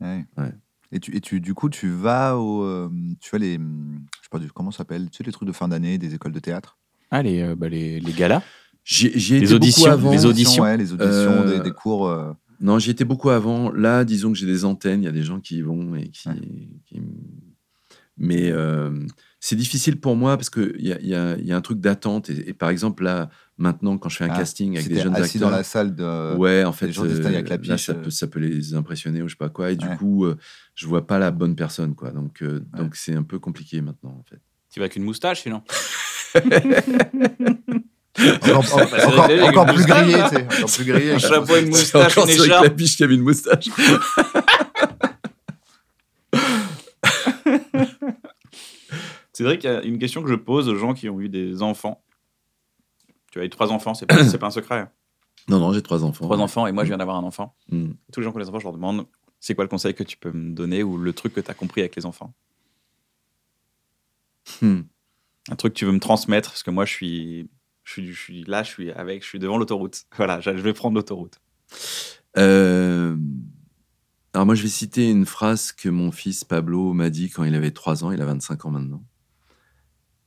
Ouais. Ouais. Et, tu, et tu, du coup, tu vas au. euh, tu vois les. Je sais pas, comment ça s'appelle Tu sais, les trucs de fin d'année des écoles de théâtre? Ah, les, euh, bah, les, les galas J'y Les été beaucoup auditions, avant. les auditions. Ouais, les auditions, Euh, des, des cours. euh, Non, j'y étais beaucoup avant. Là, disons que j'ai des antennes, il y a des gens qui y vont et qui. Ouais. qui m- Mais euh, c'est difficile pour moi parce qu'il y a, il y, a, il y a un truc d'attente. Et, et par exemple, là, maintenant, quand je fais un ah, casting avec des jeunes assis acteurs. dans la salle de. ouais, en fait, gens distinguent avec la euh, là, ça, euh. peut, ça peut les impressionner ou je sais pas quoi. Et du coup, euh, je vois pas la bonne personne, quoi. Donc, euh, Ouais. donc c'est un peu compliqué maintenant, en fait. Tu vas avec une moustache, sinon? Encore, encore- une encore plus grillé, tu sais. Encore plus grillé. Un chapeau, une C'est moustache, encore une écharpe. la biche qui avait une moustache. C'est vrai qu'il y a une question que je pose aux gens qui ont eu des enfants. Tu as eu trois enfants, c'est pas, pas un secret. hein. Non, non, j'ai trois enfants. Trois enfants, et moi je viens d'avoir un enfant. Mm. Tous les gens qui ont des enfants, je leur demande c'est quoi le conseil que tu peux me donner ou le truc que tu as compris avec les enfants? Hmm. Un truc que tu veux me transmettre, parce que moi je suis, je suis, je suis là, je suis avec, je suis devant l'autoroute. Voilà, je vais prendre l'autoroute. Euh, Alors moi, je vais citer une phrase que mon fils Pablo m'a dit quand il avait 3 ans, il a 25 ans maintenant,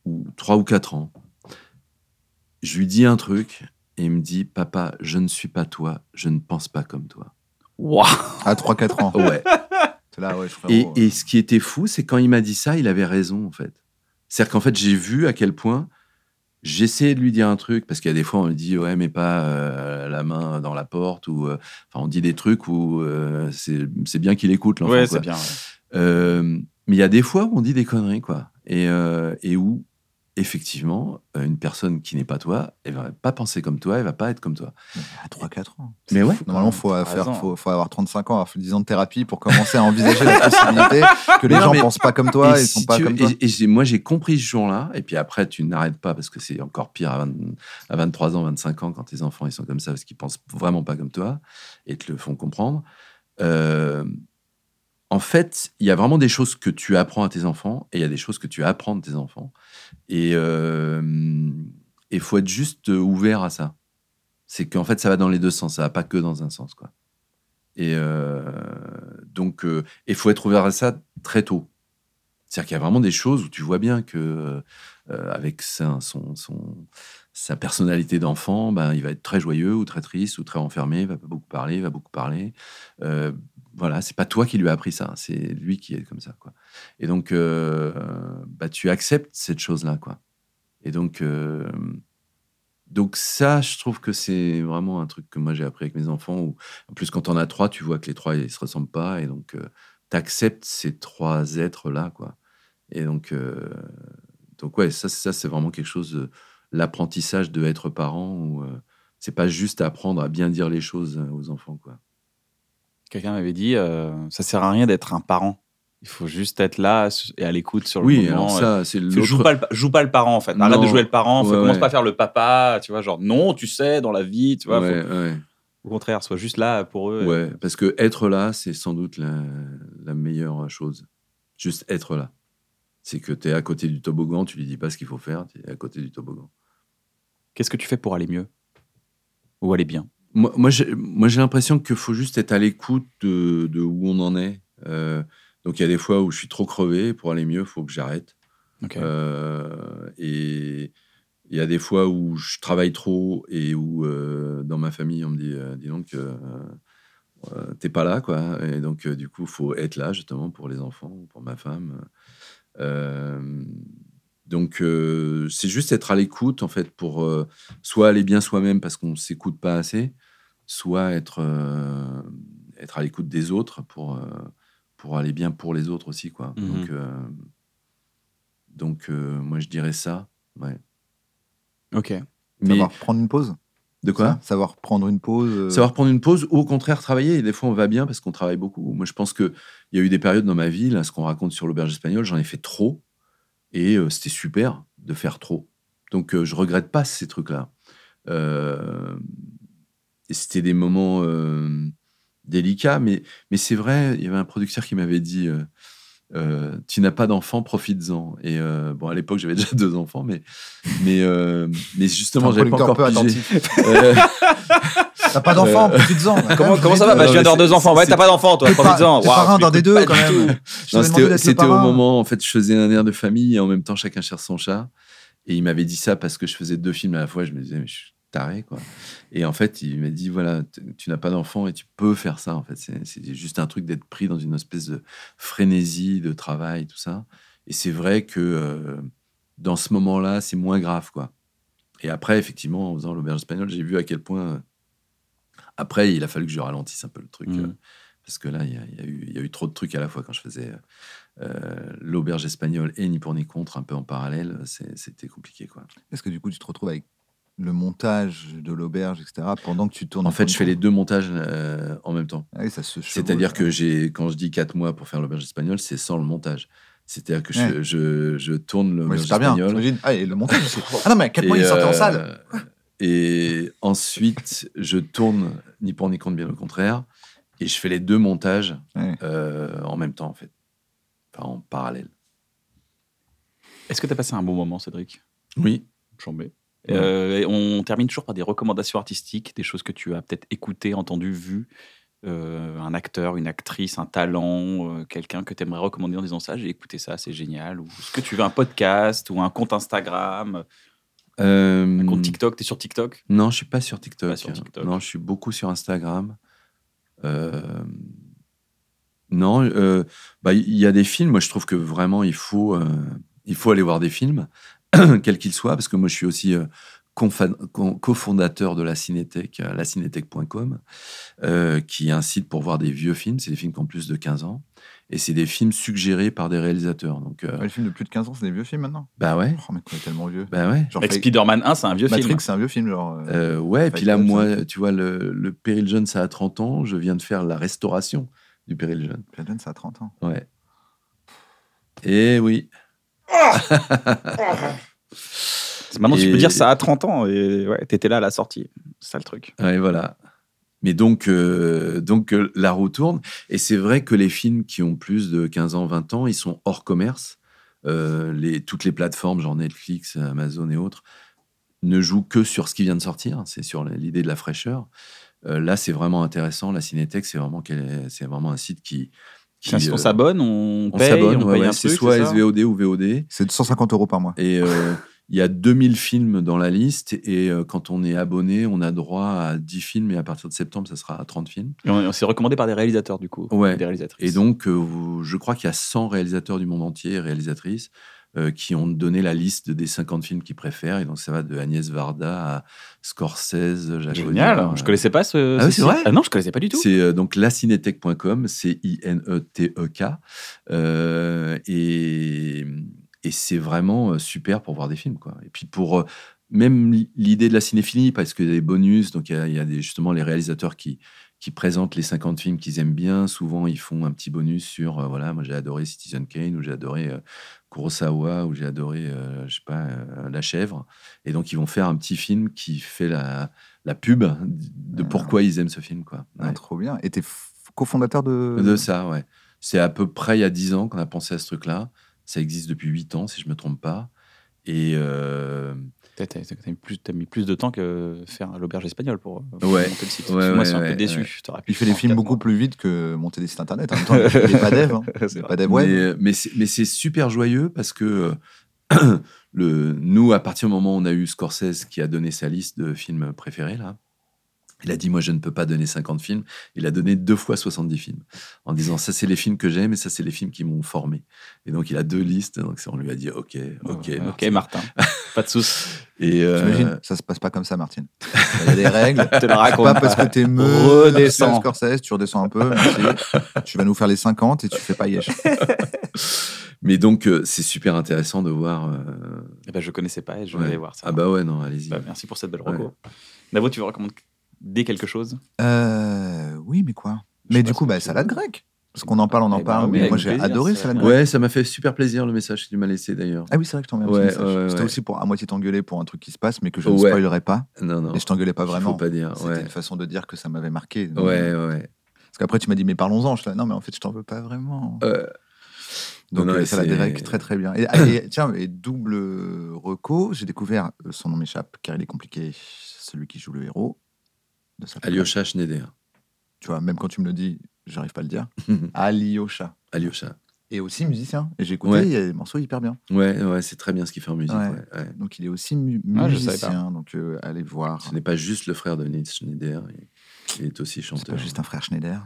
ou 3 ou 4 ans. Je lui dis un truc et il me dit, papa, je ne suis pas toi, je ne pense pas comme toi. Waouh À 3-4 ans. Ouais. C'est là, ouais, je Et, et ce qui était fou, c'est quand il m'a dit ça, il avait raison en fait. C'est-à-dire qu'en fait, j'ai vu à quel point j'essayais de lui dire un truc, parce qu'il y a des fois, on lui dit, ouais, mais pas euh, la main dans la porte, ou euh, enfin, on dit des trucs où euh, c'est bien qu'il écoute l'enfant. Ouais, c'est bien. ouais. Mais il y a des fois où on dit des conneries, quoi. Et, et où, effectivement, euh, une personne qui n'est pas toi, elle va pas penser comme toi, elle va pas être comme toi. À 3-4 ans. Mais ouais. Normalement, il faut, euh, faire, faut, faut avoir 35 ans, avoir fait 10 ans de thérapie pour commencer à envisager la possibilité que les non, gens mais- pensent pas comme toi et, si sont pas tu- comme toi. et- moi, j'ai compris ce jour-là. Et puis après, tu n'arrêtes pas parce que c'est encore pire à, 20 à 23 ans, 25 ans quand tes enfants ils sont comme ça parce qu'ils pensent vraiment pas comme toi et te le font comprendre. Euh, en fait, il y a vraiment des choses que tu apprends à tes enfants et il y a des choses que tu apprends de tes enfants. Et il faut être juste ouvert à ça. C'est qu'en fait, ça va dans les deux sens. Ça va pas que dans un sens, quoi. Et euh, donc, il faut être ouvert à ça très tôt. C'est-à-dire qu'il y a vraiment des choses où tu vois bien que, euh, avec son, son- sa personnalité d'enfant, ben, il va être très joyeux ou très triste ou très enfermé, il va pas beaucoup parler, il va beaucoup parler. Euh, voilà, c'est pas toi qui lui as appris ça, c'est lui qui est comme ça, quoi. Et donc, euh, bah, tu acceptes cette chose-là, quoi. Et donc, euh, donc ça, je trouve que c'est vraiment un truc que moi j'ai appris avec mes enfants. Où, en plus, quand on a trois, tu vois que les trois ils se ressemblent pas, et donc tu acceptes ces trois êtres là, quoi. Et donc, euh, donc ouais, ça, ça c'est vraiment quelque chose. de- L'apprentissage de être parent, euh, c'est pas juste apprendre à bien dire les choses euh, aux enfants, quoi. Quelqu'un m'avait dit euh, ça sert à rien d'être un parent. Il faut juste être là et à l'écoute sur le Oui, moment. alors ça, c'est joue, pas le, joue pas le parent en fait. Arrête Non. de jouer le parent. Ouais, commence ouais. pas à faire le papa. Tu vois, genre non, tu sais, dans la vie, tu vois. Ouais, faut- ouais. au contraire, sois juste là pour eux. Ouais, parce que être là, c'est sans doute la, la meilleure chose. Juste être là. C'est que tu es à côté du toboggan, tu lui dis pas ce qu'il faut faire, tu es à côté du toboggan. Qu'est-ce que tu fais pour aller mieux Ou aller bien? Moi, moi, j'ai l'impression qu'il faut juste être à l'écoute de, de où on en est. Euh, donc, il y a des fois où je suis trop crevé. Pour aller mieux, il faut que j'arrête. Euh, et il y a des fois où je travaille trop et où euh, dans ma famille, on me dit, euh, dis donc, euh, euh, t'es pas là, quoi. Et donc, euh, du coup, il faut être là, justement, pour les enfants, pour ma femme. Euh, donc, euh, c'est juste être à l'écoute, en fait, pour euh, soit aller bien soi-même parce qu'on s'écoute pas assez, soit être, être à l'écoute des autres pour, pour aller bien pour les autres aussi, quoi. Mhm. Donc, donc moi, je dirais ça. Ouais. Ok. Mais Savoir prendre une pause? De quoi Savoir prendre une pause. euh, Savoir prendre une pause ou au contraire travailler. Et des fois, on va bien parce qu'on travaille beaucoup. Moi, je pense qu'il y a eu des périodes dans ma vie, là, ce qu'on raconte sur l'auberge espagnole, j'en ai fait trop. Et euh, c'était super de faire trop. Donc, euh, je regrette pas ces trucs-là. Euh, et c'était des moments délicats. Mais, mais c'est vrai, il y avait un producteur qui m'avait dit euh, Tu n'as pas d'enfants, profites-en. Et euh, bon, à l'époque, j'avais déjà deux enfants, mais, mais, euh, mais justement, j'avais pas encore peu pigé. T'as pas d'enfant, profites-en. Comment, comment ça va bah, Je viens d'avoir deux enfants. Ouais, t'as pas d'enfants, toi. Profites-en. t'es Waouh, parrain d'un des deux, quand même. c'était au moment, en fait, je faisais un air de famille et en même temps, chacun cherche son chat. Et il m'avait dit ça parce que je faisais deux films à la fois. Je me disais, mais je suis taré, quoi. Et en fait, il m'a dit, voilà, tu n'as pas d'enfant et tu peux faire ça, en fait. C'est juste un truc d'être pris dans une espèce de frénésie de travail, tout ça. Et c'est vrai que euh, dans ce moment-là, c'est moins grave, quoi. Et après, effectivement, en faisant l'auberge espagnole, j'ai vu à quel point. euh, après, il a fallu que je ralentisse un peu le truc. Mhm. euh, parce que là, il y, a- y eu- il y a eu trop de trucs à la fois quand je faisais euh, l'auberge espagnole et ni pour ni contre un peu en parallèle. C'était compliqué, quoi. Est-ce que du coup, tu te retrouves avec le montage de l'auberge, etc., pendant que tu tournes En fait, je fais les deux montages euh, en même temps. Ah oui, ça se C'est-à-dire que j'ai, quand je dis quatre mois pour faire l'auberge espagnole, c'est sans le montage. C'est-à-dire que je, Ouais. je, je tourne Ouais, l'auberge bien. espagnole. t'imagines Ah, et le montage aussi. Ah non, mais 4 mois, il sortait en euh, salle. Et ensuite, je tourne ni pour ni contre, bien au contraire. Et je fais les deux montages Ouais. euh, en même temps, en fait. Enfin, en parallèle. Est-ce que t'as passé un bon moment, Cédric? Oui. Chambé. Euh, et on termine toujours par des recommandations artistiques, des choses que tu as peut-être écoutées, entendues, vues. Euh, un acteur, une actrice, un talent, euh, quelqu'un que tu aimerais recommander en disant ça, j'ai écouté ça, c'est génial. Ou est-ce que tu veux un podcast ou un compte Instagram, un compte TikTok Tu es sur TikTok? Non, je suis pas sur TikTok. Pas sur TikTok. Non, je suis beaucoup sur Instagram. Non, bah, il y a des films. Moi, je trouve que vraiment, il faut, il faut aller voir des films, quels qu'ils soient, parce que moi, je suis aussi euh, cofondateur de la Cinétech, euh, lacinétech.com, euh, qui est un site pour voir des vieux films. C'est des films qui ont plus de 15 ans. Et c'est des films suggérés par des réalisateurs. Donc, euh, Ouais, les films de plus de 15 ans, c'est des vieux films maintenant? bah ouais, Oh, mais on est tellement vieux. bah ouais. Genre, Spider-Man 1, c'est un vieux Matrix, film. c'est un vieux film, genre. euh, Euh, ouais, et puis là, moi, tu vois, le, le Péril Jeune, ça a 30 ans. Je viens de faire la restauration du Péril Jeune. Platon, ça a 30 ans. Ouais. Et oui. Maintenant, tu peux dire ça à 30 ans et ouais, t'étais là à la sortie. C'est ça le truc. Ouais, voilà. Mais donc, euh, donc euh, la roue tourne. Et c'est vrai que les films qui ont plus de 15 ans, 20 ans, ils sont hors commerce. Euh, les, toutes les plateformes, genre Netflix, Amazon et autres, ne jouent que sur ce qui vient de sortir. C'est sur l'idée de la fraîcheur. Là, c'est vraiment intéressant. La Cinétech, vraiment, c'est vraiment un site qui. Qui on euh, s'abonne, on, on paye, s'abonne, on ouais, paye ouais, un c'est soit SVOD ou VOD. C'est de 150 euros par mois. Et euh, il y a 2000 films dans la liste. Et euh, quand on est abonné, on a droit à 10 films. Et à partir de septembre, ça sera à 30 films. Et on, on s'est recommandé par des réalisateurs, du coup. Ouais. Des réalisatrices. Et donc, euh, vous- je crois qu'il y a 100 réalisateurs du monde entier, réalisatrices, qui ont donné la liste des 50 films qu'ils préfèrent. Et donc, ça va de Agnès Varda à Scorsese, Jacques Génial. Audiard, Je euh, connaissais pas ce. Ah oui, c'est vrai Ah non, je connaissais pas du tout. C'est euh, donc lacinetech.com, c'est I-N-E-T-E-K. Euh, et et c'est vraiment euh, super pour voir des films. Quoi. Et puis pour euh, même l'idée de la cinéphilie, parce qu'il y a des bonus, donc il y a, il y a des, justement les réalisateurs qui, qui présentent les 50 films qu'ils aiment bien. Souvent, ils font un petit bonus sur, euh, voilà, moi j'ai adoré Citizen Kane, ou j'ai adoré euh, Kurosawa, ou j'ai adoré, euh, je sais pas, euh, La Chèvre. Et donc, ils vont faire un petit film qui fait la, la pub de pourquoi ils aiment ce film. Quoi. Ah, trop bien. Et t'es cofondateur de. De ça, ouais. C'est à peu près il y a 10 ans qu'on a pensé à ce truc-là. Ça existe depuis 8 ans, si je me trompe pas. Et T'as t'as- t'as mis, plus- t'as mis plus de temps que faire l'auberge espagnole pour, Ouais. monter le site. Ouais, Moi, ouais, je suis un ouais, peu déçu. Il fait des films beaucoup mois. plus vite que monter des sites internet. En même temps, il n'est pas dev. Hein. C'est est pas dev mais mais c'est mais c'est super joyeux parce que le, nous, à partir du moment où on a eu Scorsese qui a donné sa liste de films préférés, là, il a dit Moi, je ne peux pas donner 50 films. Il a donné deux fois 70 films en disant Ça, c'est les films que j'aime et ça, c'est les films qui m'ont formé. Et donc, il a deux listes. Donc, on lui a dit Ok, ok, Ouais, Martin. ok, Martin. pas de soucis. Et euh, Ça se passe pas comme ça, Martine. Il y a des règles. te raconte pas parce que t'es me Redescends. Scorsese, tu redescends un peu. tu vas nous faire les 50 et tu fais pas yesh. mais donc, euh, c'est super intéressant de voir. euh, Eh ben, je connaissais pas et je vais ouais. aller voir ça. Ah, bah ouais, non, allez-y. Bah, merci pour cette belle Ouais. reco. Navo, tu veux recommander quelque chose Euh, oui, mais quoi? Je Mais du coup, bah, salade grecque. Parce qu'on en parle, on en Eh ben parle. oui, mais moi, j'ai adoré salade salade grecque. Ouais, ça m'a fait super plaisir le message que tu m'as laissé d'ailleurs. Ah oui, c'est vrai que t'en mets un Ouais, C'était ouais. aussi pour à moitié t'engueuler pour un truc qui se passe, mais que je ne spoilerai pas. Non, non. Et je t'engueulais pas vraiment. Faut pas dire. C'était Ouais. une façon de dire que ça m'avait marqué. Ouais, ouais. Parce qu'après, tu m'as dit, mais parlons-en. Je suis là, non, mais en fait, je t'en veux pas vraiment. Euh, Donc, non, euh, c'est- grecque, très très bien. Et, et tiens, et double reco, j'ai découvert, euh, son nom m'échappe, car il est compliqué, celui qui joue le héros de Alyosha Schneider. Tu vois, même quand tu me le dis, j'arrive pas à le dire. Alyosha. Alyosha. Et aussi musicien. Et j'ai écouté, Ouais. il y a des morceaux hyper bien. Ouais, ouais, c'est très bien ce qu'il fait en musique. Ouais. ouais, ouais. Donc il est aussi mu- Ah, musicien, donc euh, allez voir. Ce n'est pas juste le frère de Nils Schneider, il- est aussi C'est chanteur. pas juste un frère Schneider.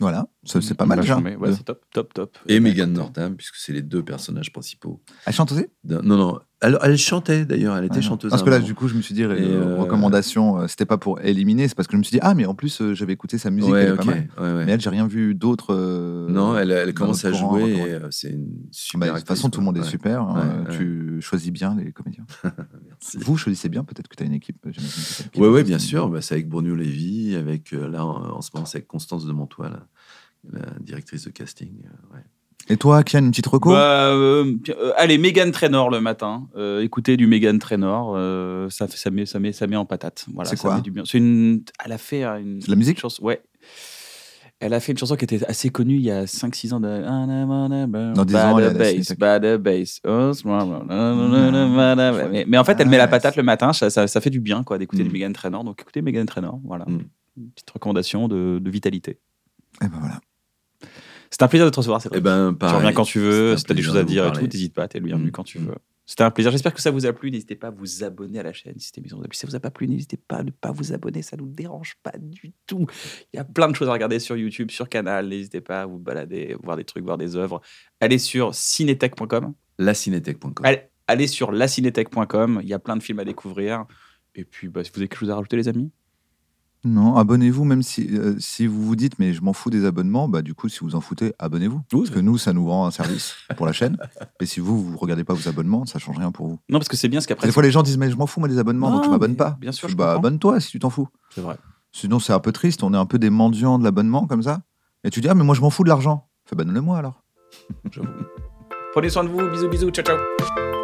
Voilà, ça, c'est pas mal déjà. ouais, c'est top, top, top. Et Megan Northam, puisque c'est les deux personnages principaux. Elle chante aussi? Non, non, elle, elle chantait d'ailleurs, elle était Ah, chanteuse. Parce que là, moment. du coup, je me suis dit, euh, recommandation, euh, c'était pas pour éliminer, c'est parce que je me suis dit, ah, mais en plus, euh, j'avais écouté sa musique, ouais, elle est ok, pas mal. ouais, ouais. Mais elle, j'ai rien vu d'autre. euh, non, elle, commence à courant, jouer recommandé. et euh, c'est une Bah, de toute façon, tout le monde est super. hein, Ouais, tu choisis bien les comédiens. Merci. Vous choisissez bien, peut-être que tu as une équipe. ouais, de bien sûr. Bah, c'est avec Bruno Lévy, avec euh, là en, en ce moment, c'est avec Constance de Montois, la, la directrice de casting. euh, ouais. Et toi, Kian, une petite reco? Bah, euh, euh, allez, Megan Trainor le matin. Euh, écoutez du Megan Trainor, euh, ça, ça, met, ça, met, ça met en patate. Voilà, C'est quoi met du bien. C'est une, elle a fait une, de la musique? chanson. Ouais. Elle a fait une chanson qui était assez connue il y a 5-6 ans. De... Dans 10 ans, elle. Oh, mais, mais en fait, elle met la patate le matin. Ça, ça, ça fait du bien quoi d'écouter Mm. du Megan Trainor. Donc écoutez Megan Trainor. Voilà. Mm. Une petite recommandation de, de vitalité. Et ben voilà. C'est un plaisir de te recevoir. Eh ben, tu reviens quand tu veux, si t'as des plaisir choses à dire et tout, n'hésite pas, t'es le bienvenu Mm. quand tu veux. C'était un plaisir. J'espère que ça vous a plu. N'hésitez pas à vous abonner à la chaîne si cette émission vous a plu. Si ça vous a pas plu, n'hésitez pas à ne pas vous abonner. Ça nous dérange pas du tout. Il y a plein de choses à regarder sur YouTube, sur Canal. N'hésitez pas à vous balader, voir des trucs, voir des œuvres. Allez sur cinétech.com. Lacinetech.com. Allez, allez sur lacinétech.com. Il y a plein de films à découvrir. Et puis, bah, si vous avez quelque chose à rajouter, les amis Non, abonnez-vous, même si, euh, si vous vous dites, mais je m'en fous des abonnements, bah du coup, si vous en foutez, abonnez-vous. Parce que nous, ça nous rend un service pour la chaîne. Et si vous, vous regardez pas vos abonnements, ça change rien pour vous. Non, parce que c'est bien ce qu'après. des fois, les gens disent, mais je m'en fous, moi, des abonnements, donc je m'abonne mais pas. bien sûr, Je je bah, comprends. abonne-toi si tu t'en fous. C'est vrai. Sinon, c'est un peu triste, on est un peu des mendiants de l'abonnement, comme ça. Et tu dis, ah, mais moi, je m'en fous de l'argent. Fais, bah, donne-le-moi alors. Prenez soin de vous. Bisous, bisous. Ciao, ciao.